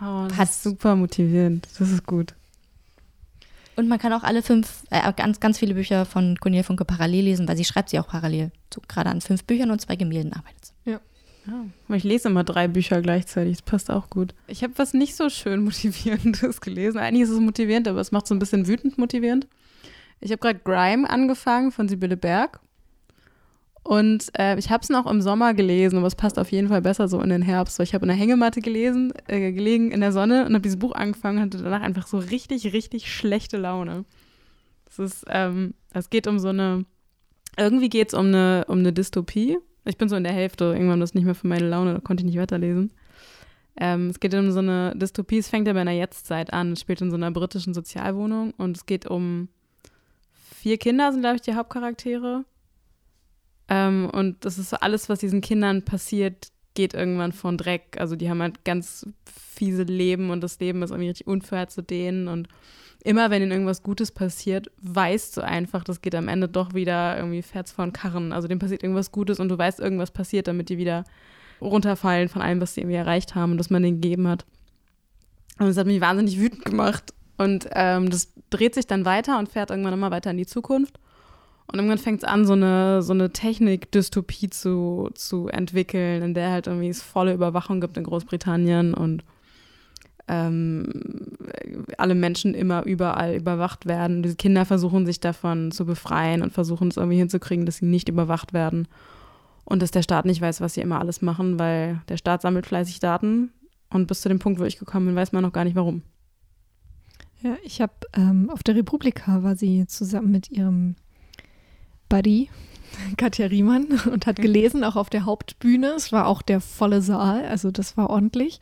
oh, das hat- ist super motivierend. Das ist gut. Und man kann auch alle fünf, äh, ganz, ganz viele Bücher von Cornelia Funke parallel lesen, weil sie schreibt sie auch parallel. So, gerade an fünf Büchern und zwei Gemälden arbeitet sie. Ja, ich lese immer drei Bücher gleichzeitig. Das passt auch gut. Ich habe was nicht so schön Motivierendes gelesen. Eigentlich ist es motivierend, aber es macht so ein bisschen wütend motivierend. Ich habe gerade Grime angefangen von Sibylle Berg. Und äh, ich habe es noch im Sommer gelesen, aber es passt auf jeden Fall besser so in den Herbst. Weil ich habe in der Hängematte gelesen, äh, gelegen in der Sonne und habe dieses Buch angefangen und hatte danach einfach so richtig, richtig schlechte Laune. Es ist, ähm, geht um so eine, irgendwie geht es um eine, um eine Dystopie. Ich bin so in der Hälfte, irgendwann das nicht mehr für meine Laune, da konnte ich nicht weiterlesen. Ähm, es geht um so eine Dystopie, es fängt aber in der Jetztzeit an, es spielt in so einer britischen Sozialwohnung und es geht um vier Kinder, sind glaube ich die Hauptcharaktere. Ähm, und das ist alles, was diesen Kindern passiert, geht irgendwann von Dreck. Also die haben halt ganz fiese Leben und das Leben ist irgendwie richtig unfair zu denen und immer wenn ihnen irgendwas Gutes passiert, weißt du einfach, das geht am Ende doch wieder irgendwie Pferds von Karren. Also dem passiert irgendwas Gutes und du weißt, irgendwas passiert, damit die wieder runterfallen von allem, was sie irgendwie erreicht haben und das man denen gegeben hat. Und das hat mich wahnsinnig wütend gemacht. Und ähm, das dreht sich dann weiter und fährt irgendwann immer weiter in die Zukunft. Und irgendwann fängt es an, so eine, so eine Technik-Dystopie zu, zu entwickeln, in der halt irgendwie es volle Überwachung gibt in Großbritannien und ähm, alle Menschen immer überall überwacht werden. Diese Kinder versuchen sich davon zu befreien und versuchen es irgendwie hinzukriegen, dass sie nicht überwacht werden. Und dass der Staat nicht weiß, was sie immer alles machen, weil der Staat sammelt fleißig Daten und bis zu dem Punkt, wo ich gekommen bin, weiß man noch gar nicht warum. Ja, ich habe ähm, auf der Republika war sie zusammen mit ihrem Buddy Katja Riemann und hat gelesen, auch auf der Hauptbühne. Es war auch der volle Saal, also das war ordentlich.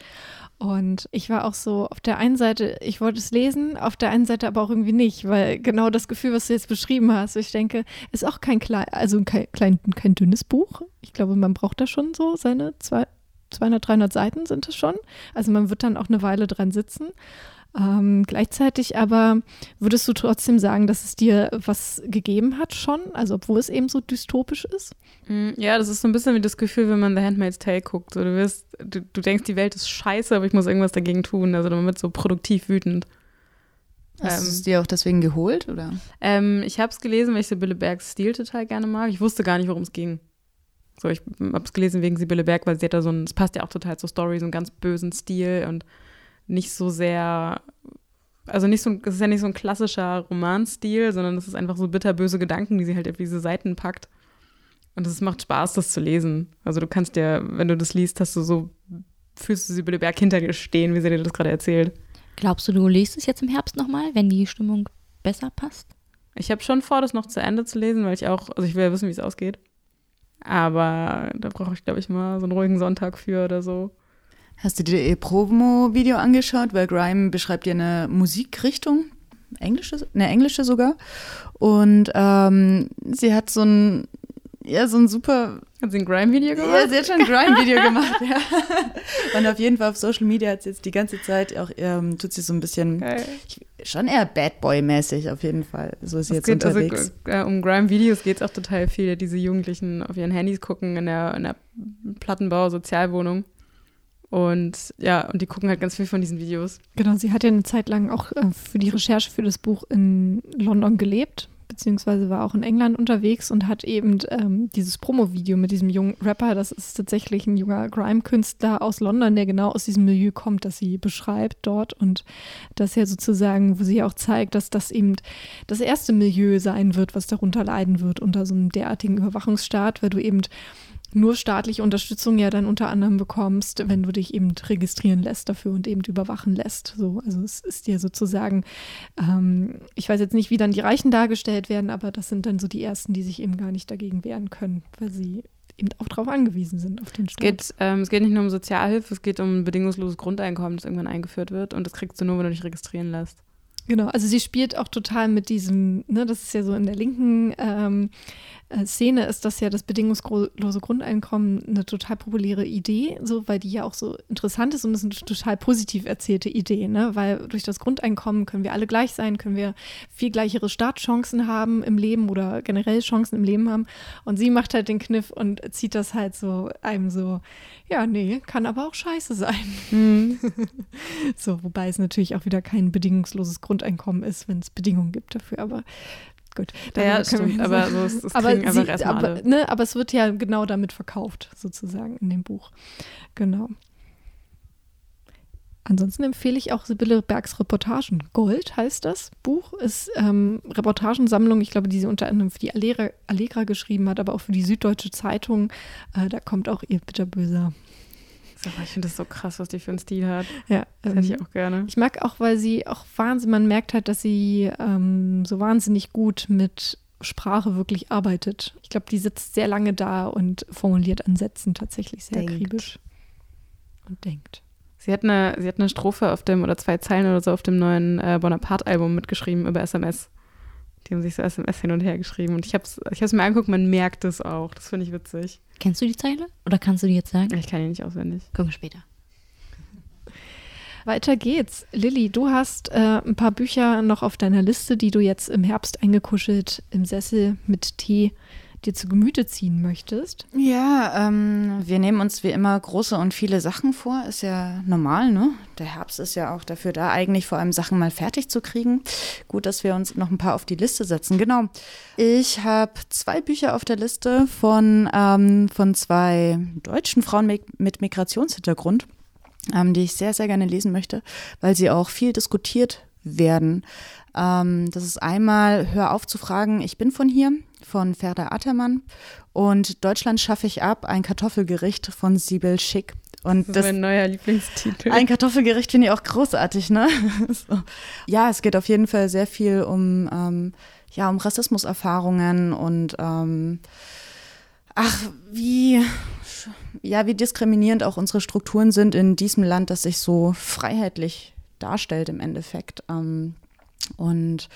Und ich war auch so auf der einen Seite, ich wollte es lesen, auf der einen Seite aber auch irgendwie nicht, weil genau das Gefühl, was du jetzt beschrieben hast, ich denke, ist auch kein klein, also kein, klein, kein dünnes Buch. Ich glaube, man braucht da schon so seine zwei, 200, 300 Seiten sind es schon. Also man wird dann auch eine Weile dran sitzen. Ähm, gleichzeitig aber würdest du trotzdem sagen, dass es dir was gegeben hat schon, also obwohl es eben so dystopisch ist? Mm, ja, das ist so ein bisschen wie das Gefühl, wenn man The Handmaid's Tale guckt. So, du, wirst, du, du denkst, die Welt ist scheiße, aber ich muss irgendwas dagegen tun. Also man wird so produktiv wütend. Hast du Ähm, es dir auch deswegen geholt, oder? Ähm, ich habe es gelesen, weil ich Sibylle Bergs Stil total gerne mag. Ich wusste gar nicht, worum es ging. So, ich habe es gelesen wegen Sibylle Berg, weil sie hat da so ein, es passt ja auch total zur Story, so einen ganz bösen Stil und nicht so sehr, also nicht so, es ist ja nicht so ein klassischer Romanstil, sondern es ist einfach so bitterböse Gedanken, die sie halt auf diese Seiten packt. Und es macht Spaß, das zu lesen. Also du kannst ja, wenn du das liest, hast du so, fühlst du Sibylle Berg hinter dir stehen, wie sie dir das gerade erzählt. Glaubst du, du liest es jetzt im Herbst nochmal, wenn die Stimmung besser passt? Ich habe schon vor, das noch zu Ende zu lesen, weil ich auch, also ich will ja wissen, wie es ausgeht. Aber da brauche ich, glaube ich, mal so einen ruhigen Sonntag für oder so. Hast du dir ihr Promo-Video angeschaut? Weil Grime beschreibt ja eine Musikrichtung, englische, eine englische sogar. Und ähm, sie hat so ein, ja, so ein super Hat sie ein Grime-Video Ja, gemacht? sie hat schon ein Grime-Video gemacht, ja. Und auf jeden Fall auf Social Media hat sie jetzt die ganze Zeit auch, ähm, tut sie so ein bisschen, ich, schon eher Bad Boy-mäßig auf jeden Fall. So ist sie Es jetzt geht, also, unterwegs. äh, um Grime-Videos geht es auch total viel. Diese Jugendlichen auf ihren Handys gucken in der, in der Plattenbau-Sozialwohnung. Und ja, und die gucken halt ganz viel von diesen Videos. Genau, sie hat ja eine Zeit lang auch äh, für die Recherche für das Buch in London gelebt, beziehungsweise war auch in England unterwegs und hat eben ähm, dieses Promo-Video mit diesem jungen Rapper, das ist tatsächlich ein junger Grime-Künstler aus London, der genau aus diesem Milieu kommt, das sie beschreibt dort und das ja sozusagen, wo sie auch zeigt, dass das eben das erste Milieu sein wird, was darunter leiden wird unter so einem derartigen Überwachungsstaat, weil du eben nur staatliche Unterstützung ja dann unter anderem bekommst, wenn du dich eben registrieren lässt dafür und eben überwachen lässt. So, also es ist dir sozusagen, ähm, ich weiß jetzt nicht, wie dann die Reichen dargestellt werden, aber das sind dann so die ersten, die sich eben gar nicht dagegen wehren können, weil sie eben auch darauf angewiesen sind, auf den Es Staat. geht, ähm, es geht nicht nur um Sozialhilfe, es geht um ein bedingungsloses Grundeinkommen, das irgendwann eingeführt wird. Und das kriegst du nur, wenn du dich registrieren lässt. Genau, also sie spielt auch total mit diesem, ne, das ist ja so in der linken ähm, äh, Szene ist das ja das bedingungslose Grundeinkommen eine total populäre Idee, so weil die ja auch so interessant ist und es ist eine total positiv erzählte Idee, ne? Weil durch das Grundeinkommen können wir alle gleich sein, können wir viel gleichere Startchancen haben im Leben oder generell Chancen im Leben haben. Und sie macht halt den Kniff und zieht das halt so einem so, ja, nee, kann aber auch scheiße sein. So, wobei es natürlich auch wieder kein bedingungsloses Grundeinkommen ist, wenn es Bedingungen gibt dafür, aber gut. Ja, stimmt, aber so ist- das aber, sie, aber, ne, aber es wird ja genau damit verkauft, sozusagen, in dem Buch. Genau. Ansonsten empfehle ich auch Sibylle Bergs Reportagen. Gold heißt das Buch, ist ähm, Reportagensammlung, ich glaube, die sie unter anderem für die Allegra, Allegra geschrieben hat, aber auch für die Süddeutsche Zeitung. Äh, da kommt auch ihr bitterböser. So, ich finde das so krass, was die für einen Stil hat. Ja, Das ähm, hätte ich auch gerne. Ich mag auch, weil sie auch wahnsinnig, man merkt halt, dass sie ähm, so wahnsinnig gut mit Sprache wirklich arbeitet. Ich glaube, die sitzt sehr lange da und formuliert an Sätzen tatsächlich sehr Denkt. akribisch. Und denkt. Sie hat, eine, sie hat eine Strophe auf dem, oder zwei Zeilen oder so auf dem neuen äh, Bonaparte-Album mitgeschrieben über SMS. Die haben sich so SMS hin und her geschrieben. Und ich habe es ich hab's mir angeguckt, man merkt es auch. Das finde ich witzig. Kennst du die Zeile? Oder kannst du die jetzt sagen? Ich kann die nicht auswendig. Gucken wir später. Weiter geht's. Lilly, du hast äh, ein paar Bücher noch auf deiner Liste, die du jetzt im Herbst eingekuschelt im Sessel mit Tee dir zu Gemüte ziehen möchtest. Ja, ähm, wir nehmen uns wie immer große und viele Sachen vor. Ist ja normal, ne? Der Herbst ist ja auch dafür da, eigentlich vor allem Sachen mal fertig zu kriegen. Gut, dass wir uns noch ein paar auf die Liste setzen. Genau. Ich habe zwei Bücher auf der Liste von, ähm, von zwei deutschen Frauen mit, Migrationshintergrund, ähm, die ich sehr, sehr gerne lesen möchte, weil sie auch viel diskutiert werden. Ähm, das ist einmal Hör auf zu fragen, ich bin von hier von Ferda Attermann und Deutschland schaffe ich ab, ein Kartoffelgericht von Sibyl Schick. Und Das ist das, mein neuer Lieblingstitel. ein Kartoffelgericht finde ich auch großartig, ne? so. Ja, es geht auf jeden Fall sehr viel um, ähm, ja, um Rassismuserfahrungen und ähm, ach, wie, ja, wie diskriminierend auch unsere Strukturen sind in diesem Land, das sich so freiheitlich darstellt im Endeffekt. Ähm, und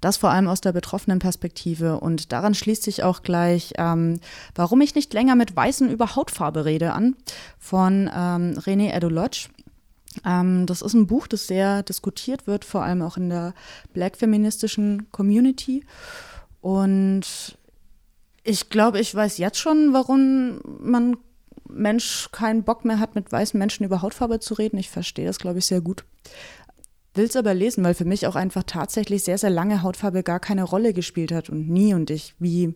das vor allem aus der betroffenen Perspektive. Und daran schließt sich auch gleich, ähm, warum ich nicht länger mit Weißen über Hautfarbe rede an, von ähm, René Edulodge. Ähm, das ist ein Buch, das sehr diskutiert wird, vor allem auch in der black feministischen Community. Und ich glaube, ich weiß jetzt schon, warum man Mensch keinen Bock mehr hat, mit weißen Menschen über Hautfarbe zu reden. Ich verstehe das, glaube ich, sehr gut. Will es aber lesen, weil für mich auch einfach tatsächlich sehr, sehr lange Hautfarbe gar keine Rolle gespielt hat und nie. Und ich wie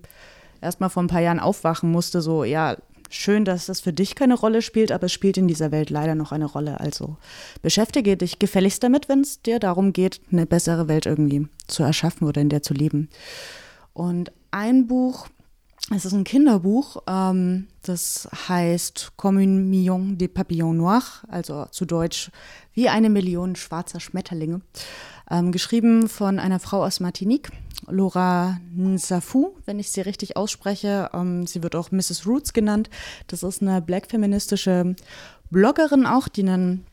erst mal vor ein paar Jahren aufwachen musste, so, ja, schön, dass das für dich keine Rolle spielt, aber es spielt in dieser Welt leider noch eine Rolle. Also beschäftige dich gefälligst damit, wenn es dir darum geht, eine bessere Welt irgendwie zu erschaffen oder in der zu leben. Und ein Buch, es ist ein Kinderbuch, ähm, das heißt Comme une million de papillons noirs, also zu Deutsch wie eine Million schwarzer Schmetterlinge. Ähm, geschrieben von einer Frau aus Martinique, Laura Nsafou, wenn ich sie richtig ausspreche. Ähm, sie wird auch Mrs. Roots genannt. Das ist eine black feministische Bloggerin auch, die einen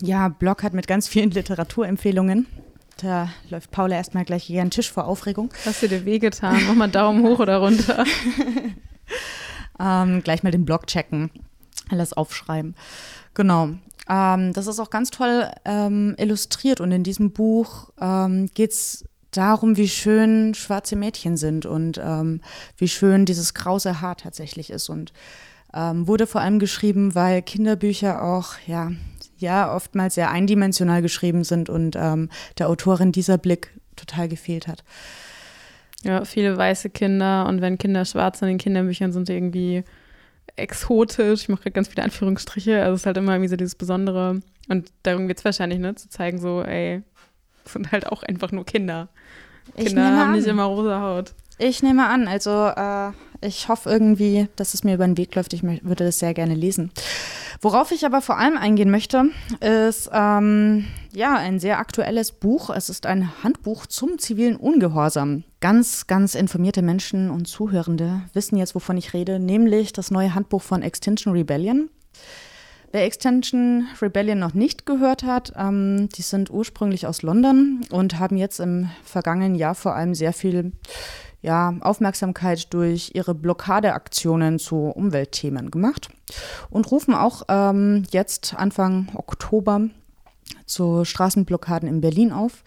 ja, Blog hat mit ganz vielen Literaturempfehlungen. Da läuft Paula erstmal gleich hier an den Tisch vor Aufregung. Hast du dir wehgetan? Mach mal Daumen hoch oder runter. ähm, gleich mal den Blog checken, alles aufschreiben. Genau. Ähm, das ist auch ganz toll ähm, illustriert und in diesem Buch ähm, geht es darum, wie schön schwarze Mädchen sind und ähm, wie schön dieses krause Haar tatsächlich ist und ähm, wurde vor allem geschrieben, weil Kinderbücher auch ja ja oftmals sehr eindimensional geschrieben sind und ähm, der Autorin dieser Blick total gefehlt hat. Ja, viele weiße Kinder und wenn Kinder schwarz in den Kinderbüchern sind irgendwie exotisch. Ich mache ganz viele Anführungsstriche. Also es ist halt immer irgendwie so dieses Besondere. Und darum geht es wahrscheinlich, ne? Zu zeigen, so, ey, sind halt auch einfach nur Kinder. Kinder haben an. nicht immer rosa Haut. Ich nehme an, also äh, ich hoffe irgendwie, dass es mir über den Weg läuft. Ich würde das sehr gerne lesen. Worauf ich aber vor allem eingehen möchte, ist ähm, ja ein sehr aktuelles Buch. Es ist ein Handbuch zum zivilen Ungehorsam. Ganz, ganz informierte Menschen und Zuhörende wissen jetzt, wovon ich rede, nämlich das neue Handbuch von Extinction Rebellion. Wer Extension Rebellion noch nicht gehört hat, ähm, die sind ursprünglich aus London und haben jetzt im vergangenen Jahr vor allem sehr viel ja, Aufmerksamkeit durch ihre Blockadeaktionen zu Umweltthemen gemacht und rufen auch ähm, jetzt Anfang Oktober zu Straßenblockaden in Berlin auf.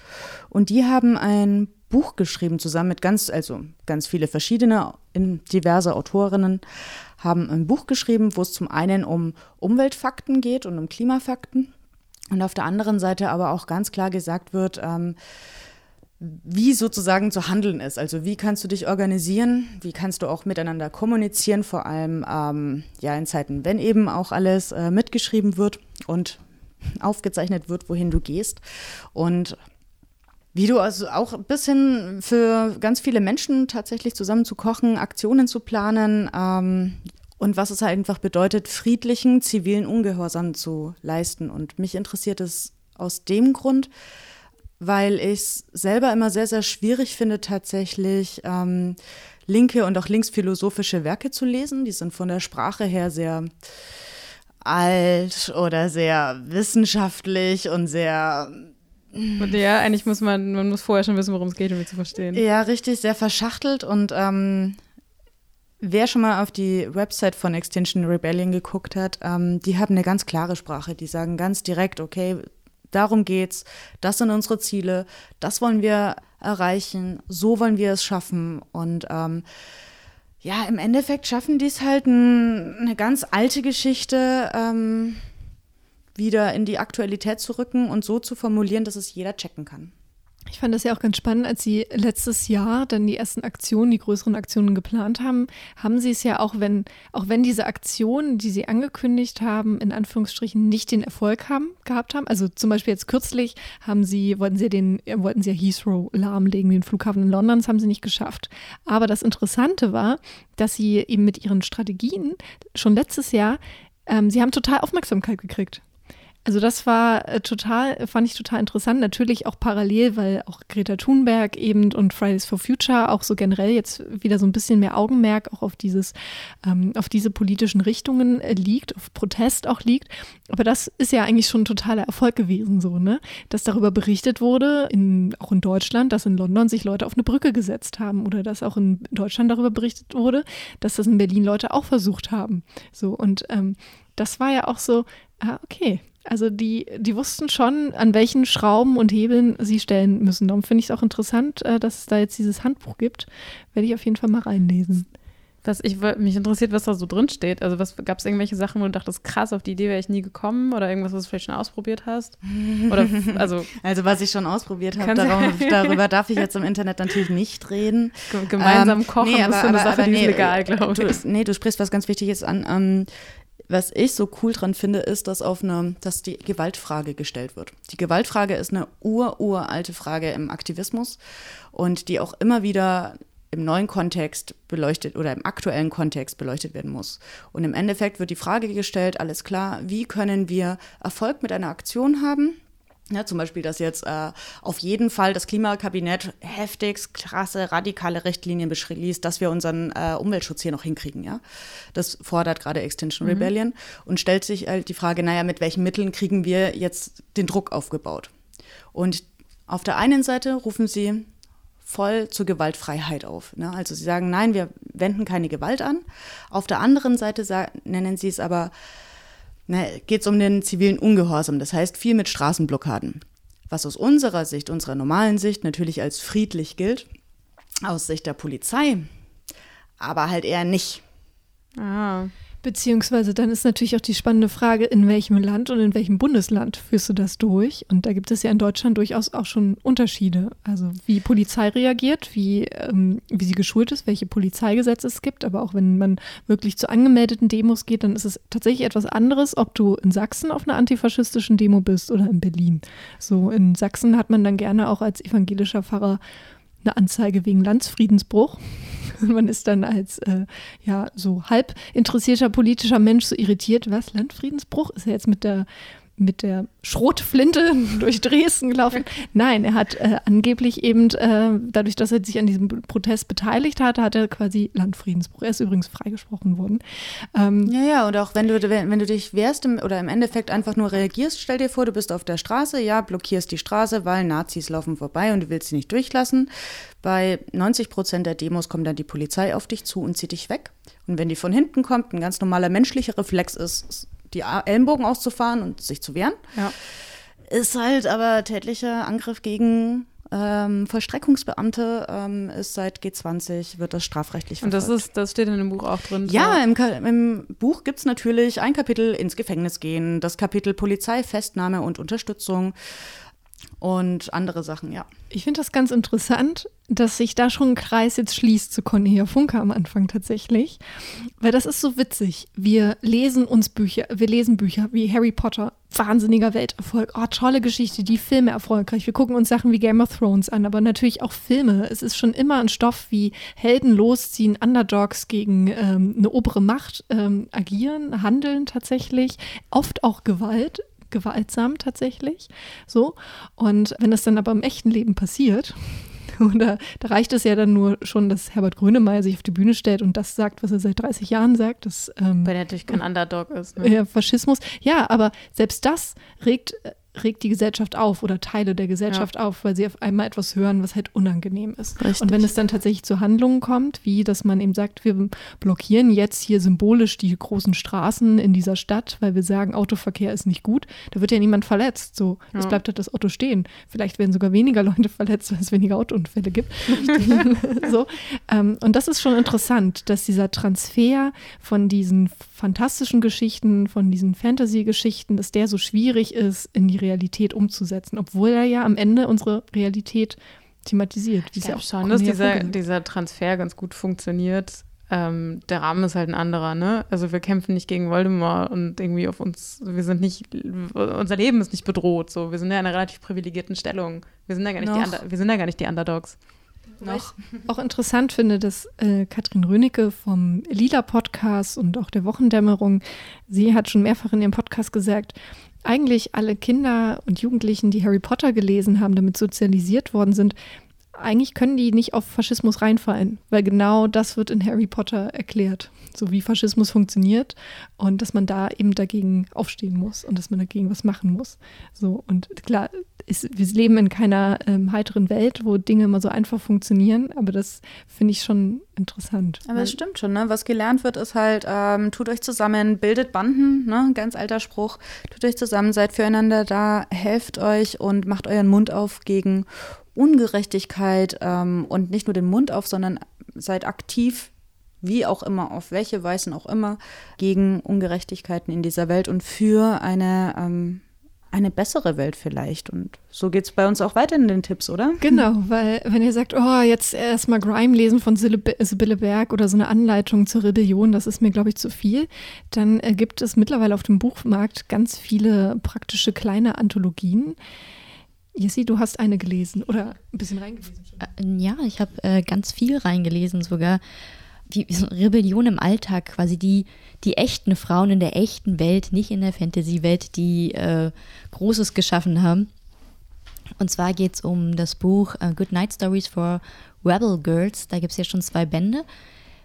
Und die haben ein Buch geschrieben zusammen mit ganz, also ganz viele verschiedene, diverse Autorinnen, haben ein Buch geschrieben, wo es zum einen um Umweltfakten geht und um Klimafakten und auf der anderen Seite aber auch ganz klar gesagt wird, ähm, wie sozusagen zu handeln ist. Also wie kannst du dich organisieren, wie kannst du auch miteinander kommunizieren, vor allem ähm, ja in Zeiten, wenn eben auch alles äh, mitgeschrieben wird und aufgezeichnet wird, wohin du gehst. Und wie du also auch ein bisschen für ganz viele Menschen tatsächlich zusammen zu kochen, Aktionen zu planen ähm, und was es halt einfach bedeutet, friedlichen zivilen Ungehorsam zu leisten. Und mich interessiert es aus dem Grund, weil ich es selber immer sehr, sehr schwierig finde, tatsächlich ähm, linke und auch linksphilosophische Werke zu lesen. Die sind von der Sprache her sehr alt oder sehr wissenschaftlich und sehr und ja, eigentlich muss man, man muss vorher schon wissen, worum es geht, um ihn zu verstehen. Ja, richtig, sehr verschachtelt und ähm, wer schon mal auf die Website von Extinction Rebellion geguckt hat, ähm, die haben eine ganz klare Sprache. Die sagen ganz direkt, okay, darum geht's, das sind unsere Ziele, das wollen wir erreichen, so wollen wir es schaffen und ähm, ja, im Endeffekt schaffen die es halt ein, eine ganz alte Geschichte. Ähm, wieder in die Aktualität zu rücken und so zu formulieren, dass es jeder checken kann. Ich fand das ja auch ganz spannend, als Sie letztes Jahr dann die ersten Aktionen, die größeren Aktionen geplant haben, haben Sie es ja auch, wenn, auch wenn diese Aktionen, die Sie angekündigt haben, in Anführungsstrichen nicht den Erfolg haben, gehabt haben. Also zum Beispiel jetzt kürzlich haben Sie, wollten Sie den, wollten Sie ja Heathrow lahmlegen, den Flughafen in London, das haben Sie nicht geschafft. Aber das Interessante war, dass Sie eben mit Ihren Strategien schon letztes Jahr, ähm, Sie haben total Aufmerksamkeit gekriegt. Also das war äh, total, fand ich total interessant. Natürlich auch parallel, weil auch Greta Thunberg eben und Fridays for Future auch so generell jetzt wieder so ein bisschen mehr Augenmerk auch auf dieses, ähm, auf diese politischen Richtungen äh, liegt, auf Protest auch liegt. Aber das ist ja eigentlich schon ein totaler Erfolg gewesen, so, ne? Dass darüber berichtet wurde, in, auch in Deutschland, dass in London sich Leute auf eine Brücke gesetzt haben oder dass auch in Deutschland darüber berichtet wurde, dass das in Berlin Leute auch versucht haben. So, und ähm, das war ja auch so, ah, okay, Also die, die wussten schon, an welchen Schrauben und Hebeln sie stellen müssen. Darum finde ich es auch interessant, äh, dass es da jetzt dieses Handbuch gibt. Werde ich auf jeden Fall mal reinlesen. Was ich, mich interessiert, was da so drin steht. Also gab es irgendwelche Sachen, wo du dachtest, krass, auf die Idee wäre ich nie gekommen oder irgendwas, was du vielleicht schon ausprobiert hast? Oder also, also was ich schon ausprobiert habe, darüber darf ich jetzt im Internet natürlich nicht reden. Gemeinsam ähm, kochen nee, aber, ist so eine aber, Sache, aber, die nee, ist legal, glaube ich. Du, nee, du sprichst was ganz Wichtiges an. Ähm, was ich so cool dran finde, ist, dass auf eine, dass die Gewaltfrage gestellt wird. Die Gewaltfrage ist eine ur-uralte Frage im Aktivismus und die auch immer wieder im neuen Kontext beleuchtet oder im aktuellen Kontext beleuchtet werden muss. Und im Endeffekt wird die Frage gestellt, alles klar, wie können wir Erfolg mit einer Aktion haben? Ja, zum Beispiel, dass jetzt äh, auf jeden Fall das Klimakabinett heftigst krasse, radikale Richtlinien beschließt, dass wir unseren äh, Umweltschutz hier noch hinkriegen. Ja? Das fordert gerade Extinction mhm. Rebellion und stellt sich halt die Frage, naja, mit welchen Mitteln kriegen wir jetzt den Druck aufgebaut? Und auf der einen Seite rufen sie voll zur Gewaltfreiheit auf. Ne? Also sie sagen, nein, wir wenden keine Gewalt an. Auf der anderen Seite nennen sie es aber, geht es um den zivilen Ungehorsam, das heißt viel mit Straßenblockaden. Was aus unserer Sicht, unserer normalen Sicht natürlich als friedlich gilt, aus Sicht der Polizei, aber halt eher nicht. Ah. Beziehungsweise dann ist natürlich auch die spannende Frage, in welchem Land und in welchem Bundesland führst du das durch? Und da gibt es ja in Deutschland durchaus auch schon Unterschiede. Also wie Polizei reagiert, wie, ähm, wie sie geschult ist, welche Polizeigesetze es gibt. Aber auch wenn man wirklich zu angemeldeten Demos geht, dann ist es tatsächlich etwas anderes, ob du in Sachsen auf einer antifaschistischen Demo bist oder in Berlin. So in Sachsen hat man dann gerne auch als evangelischer Pfarrer eine Anzeige wegen Landsfriedensbruch. Man ist dann als äh, ja so halb interessierter politischer Mensch so irritiert, was? Landfriedensbruch ist er jetzt mit der mit der Schrotflinte durch Dresden gelaufen. Nein, er hat äh, angeblich eben, äh, dadurch, dass er sich an diesem Protest beteiligt hatte, hat er quasi Landfriedensbruch. Er ist übrigens freigesprochen worden. Ähm, ja, ja, und auch wenn du, wenn, wenn du dich wehrst im, oder im Endeffekt einfach nur reagierst, stell dir vor, du bist auf der Straße, ja, blockierst die Straße, weil Nazis laufen vorbei und du willst sie nicht durchlassen. Bei 90 Prozent der Demos kommt dann die Polizei auf dich zu und zieht dich weg. Und wenn die von hinten kommt, ein ganz normaler menschlicher Reflex ist, die Ellenbogen auszufahren und sich zu wehren. Ja. Ist halt aber tätlicher Angriff gegen ähm, Vollstreckungsbeamte ähm, ist seit G20, wird das strafrechtlich verfolgt. Und das, ist, das steht in dem Buch auch drin? Ja, im, im Buch gibt es natürlich ein Kapitel ins Gefängnis gehen, das Kapitel Polizei, Festnahme und Unterstützung und andere Sachen, ja. Ich finde das ganz interessant, dass sich da schon ein Kreis jetzt schließt zu Cornelia Funke am Anfang tatsächlich, weil das ist so witzig. Wir lesen uns Bücher, wir lesen Bücher wie Harry Potter, wahnsinniger Welterfolg, oh, tolle Geschichte, die Filme erfolgreich. Wir gucken uns Sachen wie Game of Thrones an, aber natürlich auch Filme. Es ist schon immer ein Stoff, wie Helden losziehen, Underdogs gegen ähm, eine obere Macht ähm, agieren, handeln tatsächlich, oft auch Gewalt gewaltsam tatsächlich. So. Und wenn das dann aber im echten Leben passiert, oder da reicht es ja dann nur schon, dass Herbert Grönemeyer sich auf die Bühne stellt und das sagt, was er seit 30 Jahren sagt. Dass, ähm, Weil er natürlich kein Underdog ist. Ne? Ja, Faschismus. Ja, aber selbst das regt regt die Gesellschaft auf oder Teile der Gesellschaft ja. auf, weil sie auf einmal etwas hören, was halt unangenehm ist. Richtig. Und wenn es dann tatsächlich zu Handlungen kommt, wie dass man eben sagt, wir blockieren jetzt hier symbolisch die großen Straßen in dieser Stadt, weil wir sagen, Autoverkehr ist nicht gut, da wird ja niemand verletzt. So, ja. es bleibt halt das Auto stehen. Vielleicht werden sogar weniger Leute verletzt, weil es weniger Autounfälle gibt. so, ähm, und das ist schon interessant, dass dieser Transfer von diesen fantastischen Geschichten, von diesen Fantasy-Geschichten, dass der so schwierig ist in die Realität umzusetzen, obwohl er ja am Ende unsere Realität thematisiert. Ich glaube ja schon, dass dieser, dieser Transfer ganz gut funktioniert. Ähm, der Rahmen ist halt ein anderer, ne? Also wir kämpfen nicht gegen Voldemort und irgendwie auf uns, wir sind nicht, unser Leben ist nicht bedroht. So, wir sind ja in einer relativ privilegierten Stellung. Wir sind ja gar nicht, die, wir sind ja gar nicht die Underdogs. Noch. auch interessant finde, dass äh, Katrin Rönecke vom Lila Podcast und auch der Wochendämmerung, sie hat schon mehrfach in ihrem Podcast gesagt, eigentlich alle Kinder und Jugendlichen, die Harry Potter gelesen haben, damit sozialisiert worden sind, eigentlich können die nicht auf Faschismus reinfallen, weil genau das wird in Harry Potter erklärt, so wie Faschismus funktioniert und dass man da eben dagegen aufstehen muss und dass man dagegen was machen muss. So und klar, ist, wir leben in keiner ähm, heiteren Welt, wo Dinge immer so einfach funktionieren, aber das finde ich schon interessant. Aber es stimmt schon, ne? Was gelernt wird, ist halt, ähm, tut euch zusammen, bildet Banden, ne? Ganz alter Spruch. Tut euch zusammen, seid füreinander da, helft euch und macht euren Mund auf gegen Ungerechtigkeit ähm, und nicht nur den Mund auf, sondern seid aktiv wie auch immer, auf welche Weisen auch immer, gegen Ungerechtigkeiten in dieser Welt und für eine, ähm, eine bessere Welt vielleicht. Und so geht es bei uns auch weiter in den Tipps, oder? Genau, weil wenn ihr sagt, oh, jetzt erstmal Grime lesen von Sibylle Berg oder so eine Anleitung zur Rebellion, das ist mir, glaube ich, zu viel, dann äh, gibt es mittlerweile auf dem Buchmarkt ganz viele praktische kleine Anthologien. Jessie, du hast eine gelesen oder ein bisschen reingelesen. Schon. Äh, ja, ich habe äh, ganz viel reingelesen sogar die Rebellion im Alltag, quasi die, die echten Frauen in der echten Welt, nicht in der Fantasy-Welt, die äh, Großes geschaffen haben. Und zwar geht es um das Buch uh, Good Night Stories for Rebel Girls. Da gibt es ja schon zwei Bände.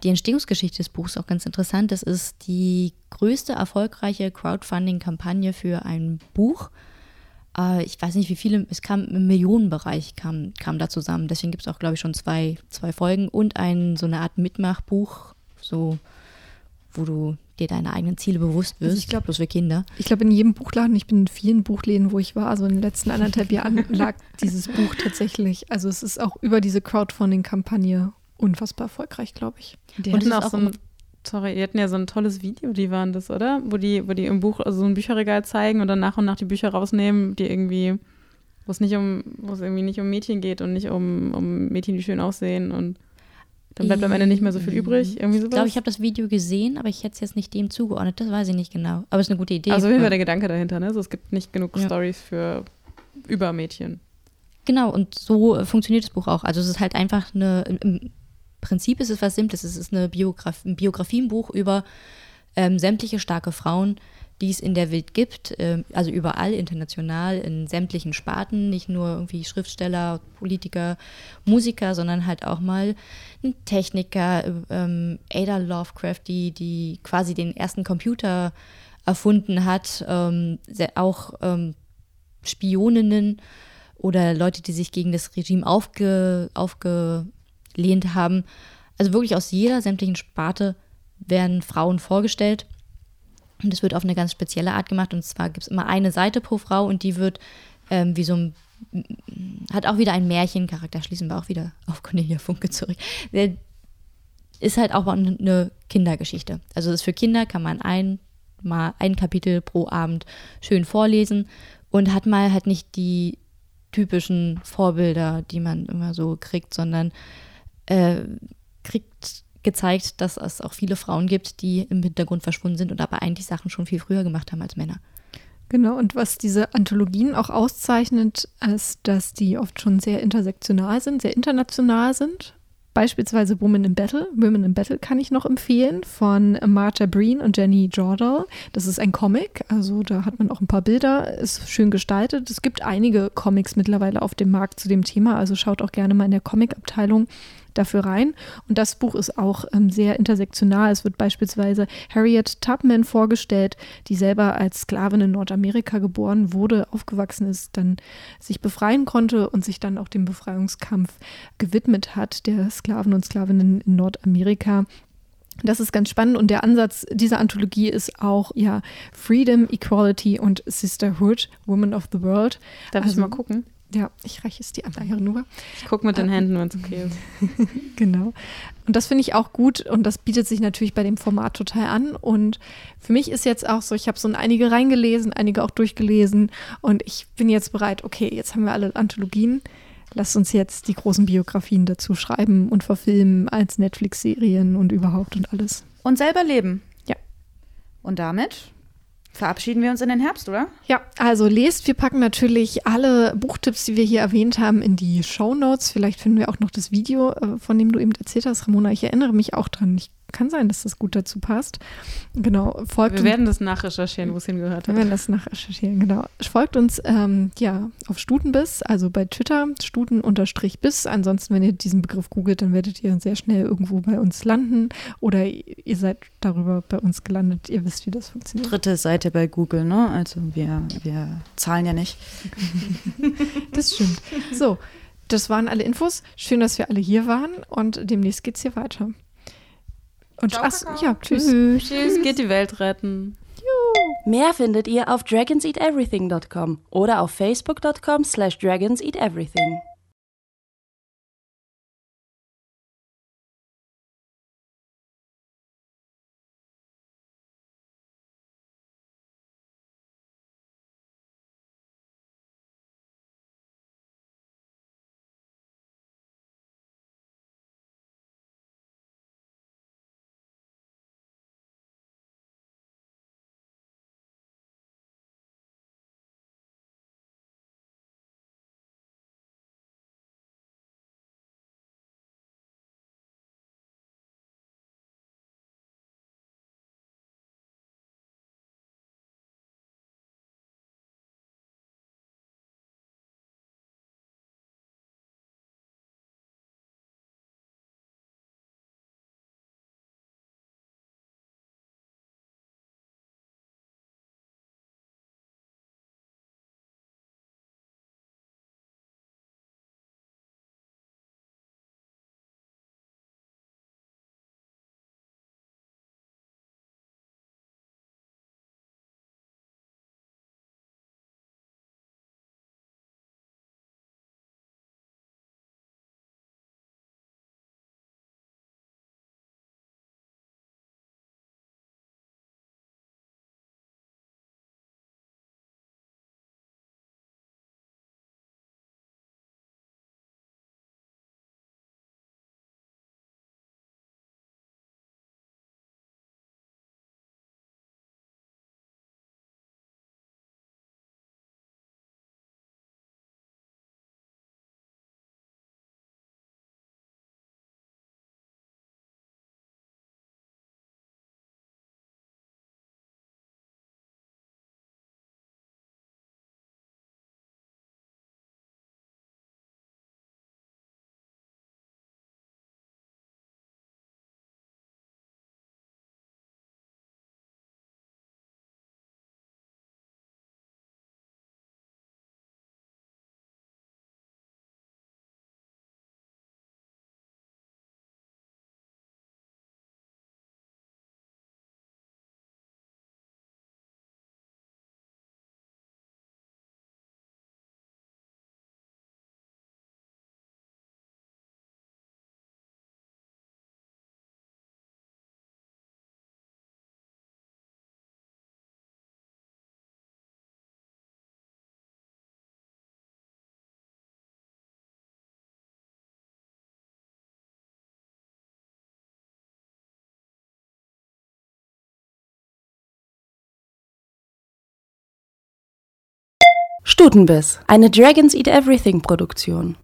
Die Entstehungsgeschichte des Buchs ist auch ganz interessant. Das ist die größte erfolgreiche Crowdfunding-Kampagne für ein Buch. Äh, ich weiß nicht, wie viele, es kam im Millionenbereich, kam, kam da zusammen. Deswegen gibt es auch, glaube ich, schon zwei, zwei Folgen und ein, so eine Art Mitmachbuch, so, wo du dir deine eigenen Ziele bewusst wirst. Also ich glaube, bloß für Kinder. Ich glaube, in jedem Buchladen, ich bin in vielen Buchläden, wo ich war, also in den letzten anderthalb Jahren lag dieses Buch tatsächlich. Also es ist auch über diese Crowdfunding-Kampagne unfassbar erfolgreich, glaube ich. Die und hatten auch so ein Sorry, die hatten ja so ein tolles Video, die waren das, oder? Wo die, wo die im Buch also so ein Bücherregal zeigen und dann nach und nach die Bücher rausnehmen, die irgendwie, wo es nicht um, wo es irgendwie nicht um Mädchen geht und nicht um, um Mädchen, die schön aussehen und dann bleibt am Ende nicht mehr so viel übrig. Irgendwie sowas. Ich glaube, ich habe das Video gesehen, aber ich hätte es jetzt nicht dem zugeordnet. Das weiß ich nicht genau. Aber es ist eine gute Idee. Also, wie war der Gedanke dahinter, ne? Also, es gibt nicht genug ja. Stories für über Mädchen. Genau, und so funktioniert das Buch auch. Also, es ist halt einfach eine, Prinzip ist es was Simples. Es ist eine Biograf ein Biografienbuch über ähm, sämtliche starke Frauen, die es in der Welt gibt, äh, also überall international in sämtlichen Sparten, nicht nur irgendwie Schriftsteller, Politiker, Musiker, sondern halt auch mal ein Techniker, ähm, Ada Lovecraft, die, die quasi den ersten Computer erfunden hat, ähm, auch ähm, Spioninnen oder Leute, die sich gegen das Regime aufge, aufge abgelehnt haben. Also wirklich aus jeder sämtlichen Sparte werden Frauen vorgestellt. Und das wird auf eine ganz spezielle Art gemacht. Und zwar gibt es immer eine Seite pro Frau und die wird ähm, wie so ein, hat auch wieder einen Märchencharakter. Schließen wir auch wieder auf Cornelia Funke zurück. Der ist halt auch eine Kindergeschichte. Also das für Kinder kann man ein, mal ein Kapitel pro Abend schön vorlesen und hat mal halt nicht die typischen Vorbilder, die man immer so kriegt, sondern äh, kriegt gezeigt, dass es auch viele Frauen gibt, die im Hintergrund verschwunden sind und aber eigentlich Sachen schon viel früher gemacht haben als Männer. Genau, und was diese Anthologien auch auszeichnet, ist, dass die oft schon sehr intersektional sind, sehr international sind. Beispielsweise Women in Battle. Women in Battle kann ich noch empfehlen von Martha Breen und Jenny Jordal. Das ist ein Comic, also da hat man auch ein paar Bilder, ist schön gestaltet. Es gibt einige Comics mittlerweile auf dem Markt zu dem Thema, also schaut auch gerne mal in der Comic-Abteilung dafür rein. Und das Buch ist auch ähm, sehr intersektional. Es wird beispielsweise Harriet Tubman vorgestellt, die selber als Sklavin in Nordamerika geboren wurde, aufgewachsen ist, dann sich befreien konnte und sich dann auch dem Befreiungskampf gewidmet hat, der Sklaven und Sklavinnen in Nordamerika. Das ist ganz spannend und der Ansatz dieser Anthologie ist auch ja Freedom, Equality und Sisterhood, Women of the World. Darf also, ich mal gucken? Ja, ich reiche es dir Anleihe rüber. Ich gucke mit den äh, Händen, wenn es okay ist. genau. Und das finde ich auch gut und das bietet sich natürlich bei dem Format total an. Und für mich ist jetzt auch so, ich habe so einige reingelesen, einige auch durchgelesen und ich bin jetzt bereit, okay, jetzt haben wir alle Anthologien. Lass uns jetzt die großen Biografien dazu schreiben und verfilmen als Netflix-Serien und überhaupt und alles. Und selber leben. Ja. Und damit verabschieden wir uns in den Herbst, oder? Ja, also lest. Wir packen natürlich alle Buchtipps, die wir hier erwähnt haben, in die Show Notes. Vielleicht finden wir auch noch das Video, äh, von dem du eben erzählt hast, Ramona. Ich erinnere mich auch dran. Ich kann sein, dass das gut dazu passt. Genau, folgt Wir werden das nachrecherchieren, wo es hingehört wir hat. werden das nachrecherchieren, genau. Folgt uns ähm, ja auf Stutenbiss, also bei Twitter, Stuten-Biss. Ansonsten, wenn ihr diesen Begriff googelt, dann werdet ihr sehr schnell irgendwo bei uns landen oder ihr seid darüber bei uns gelandet. Ihr wisst, wie das funktioniert. Dritte Seite bei Google, ne? Also wir, wir zahlen ja nicht. Das stimmt. So, das waren alle Infos. Schön, dass wir alle hier waren und demnächst geht's hier weiter. Und Ciao, ach, ja, tschüss. Tschüss, geht die Welt retten. Mehr findet ihr auf dragonseateverything.com oder auf facebook.com slash dragonseateverything. Stutenbiss, eine Dragons Eat Everything Produktion.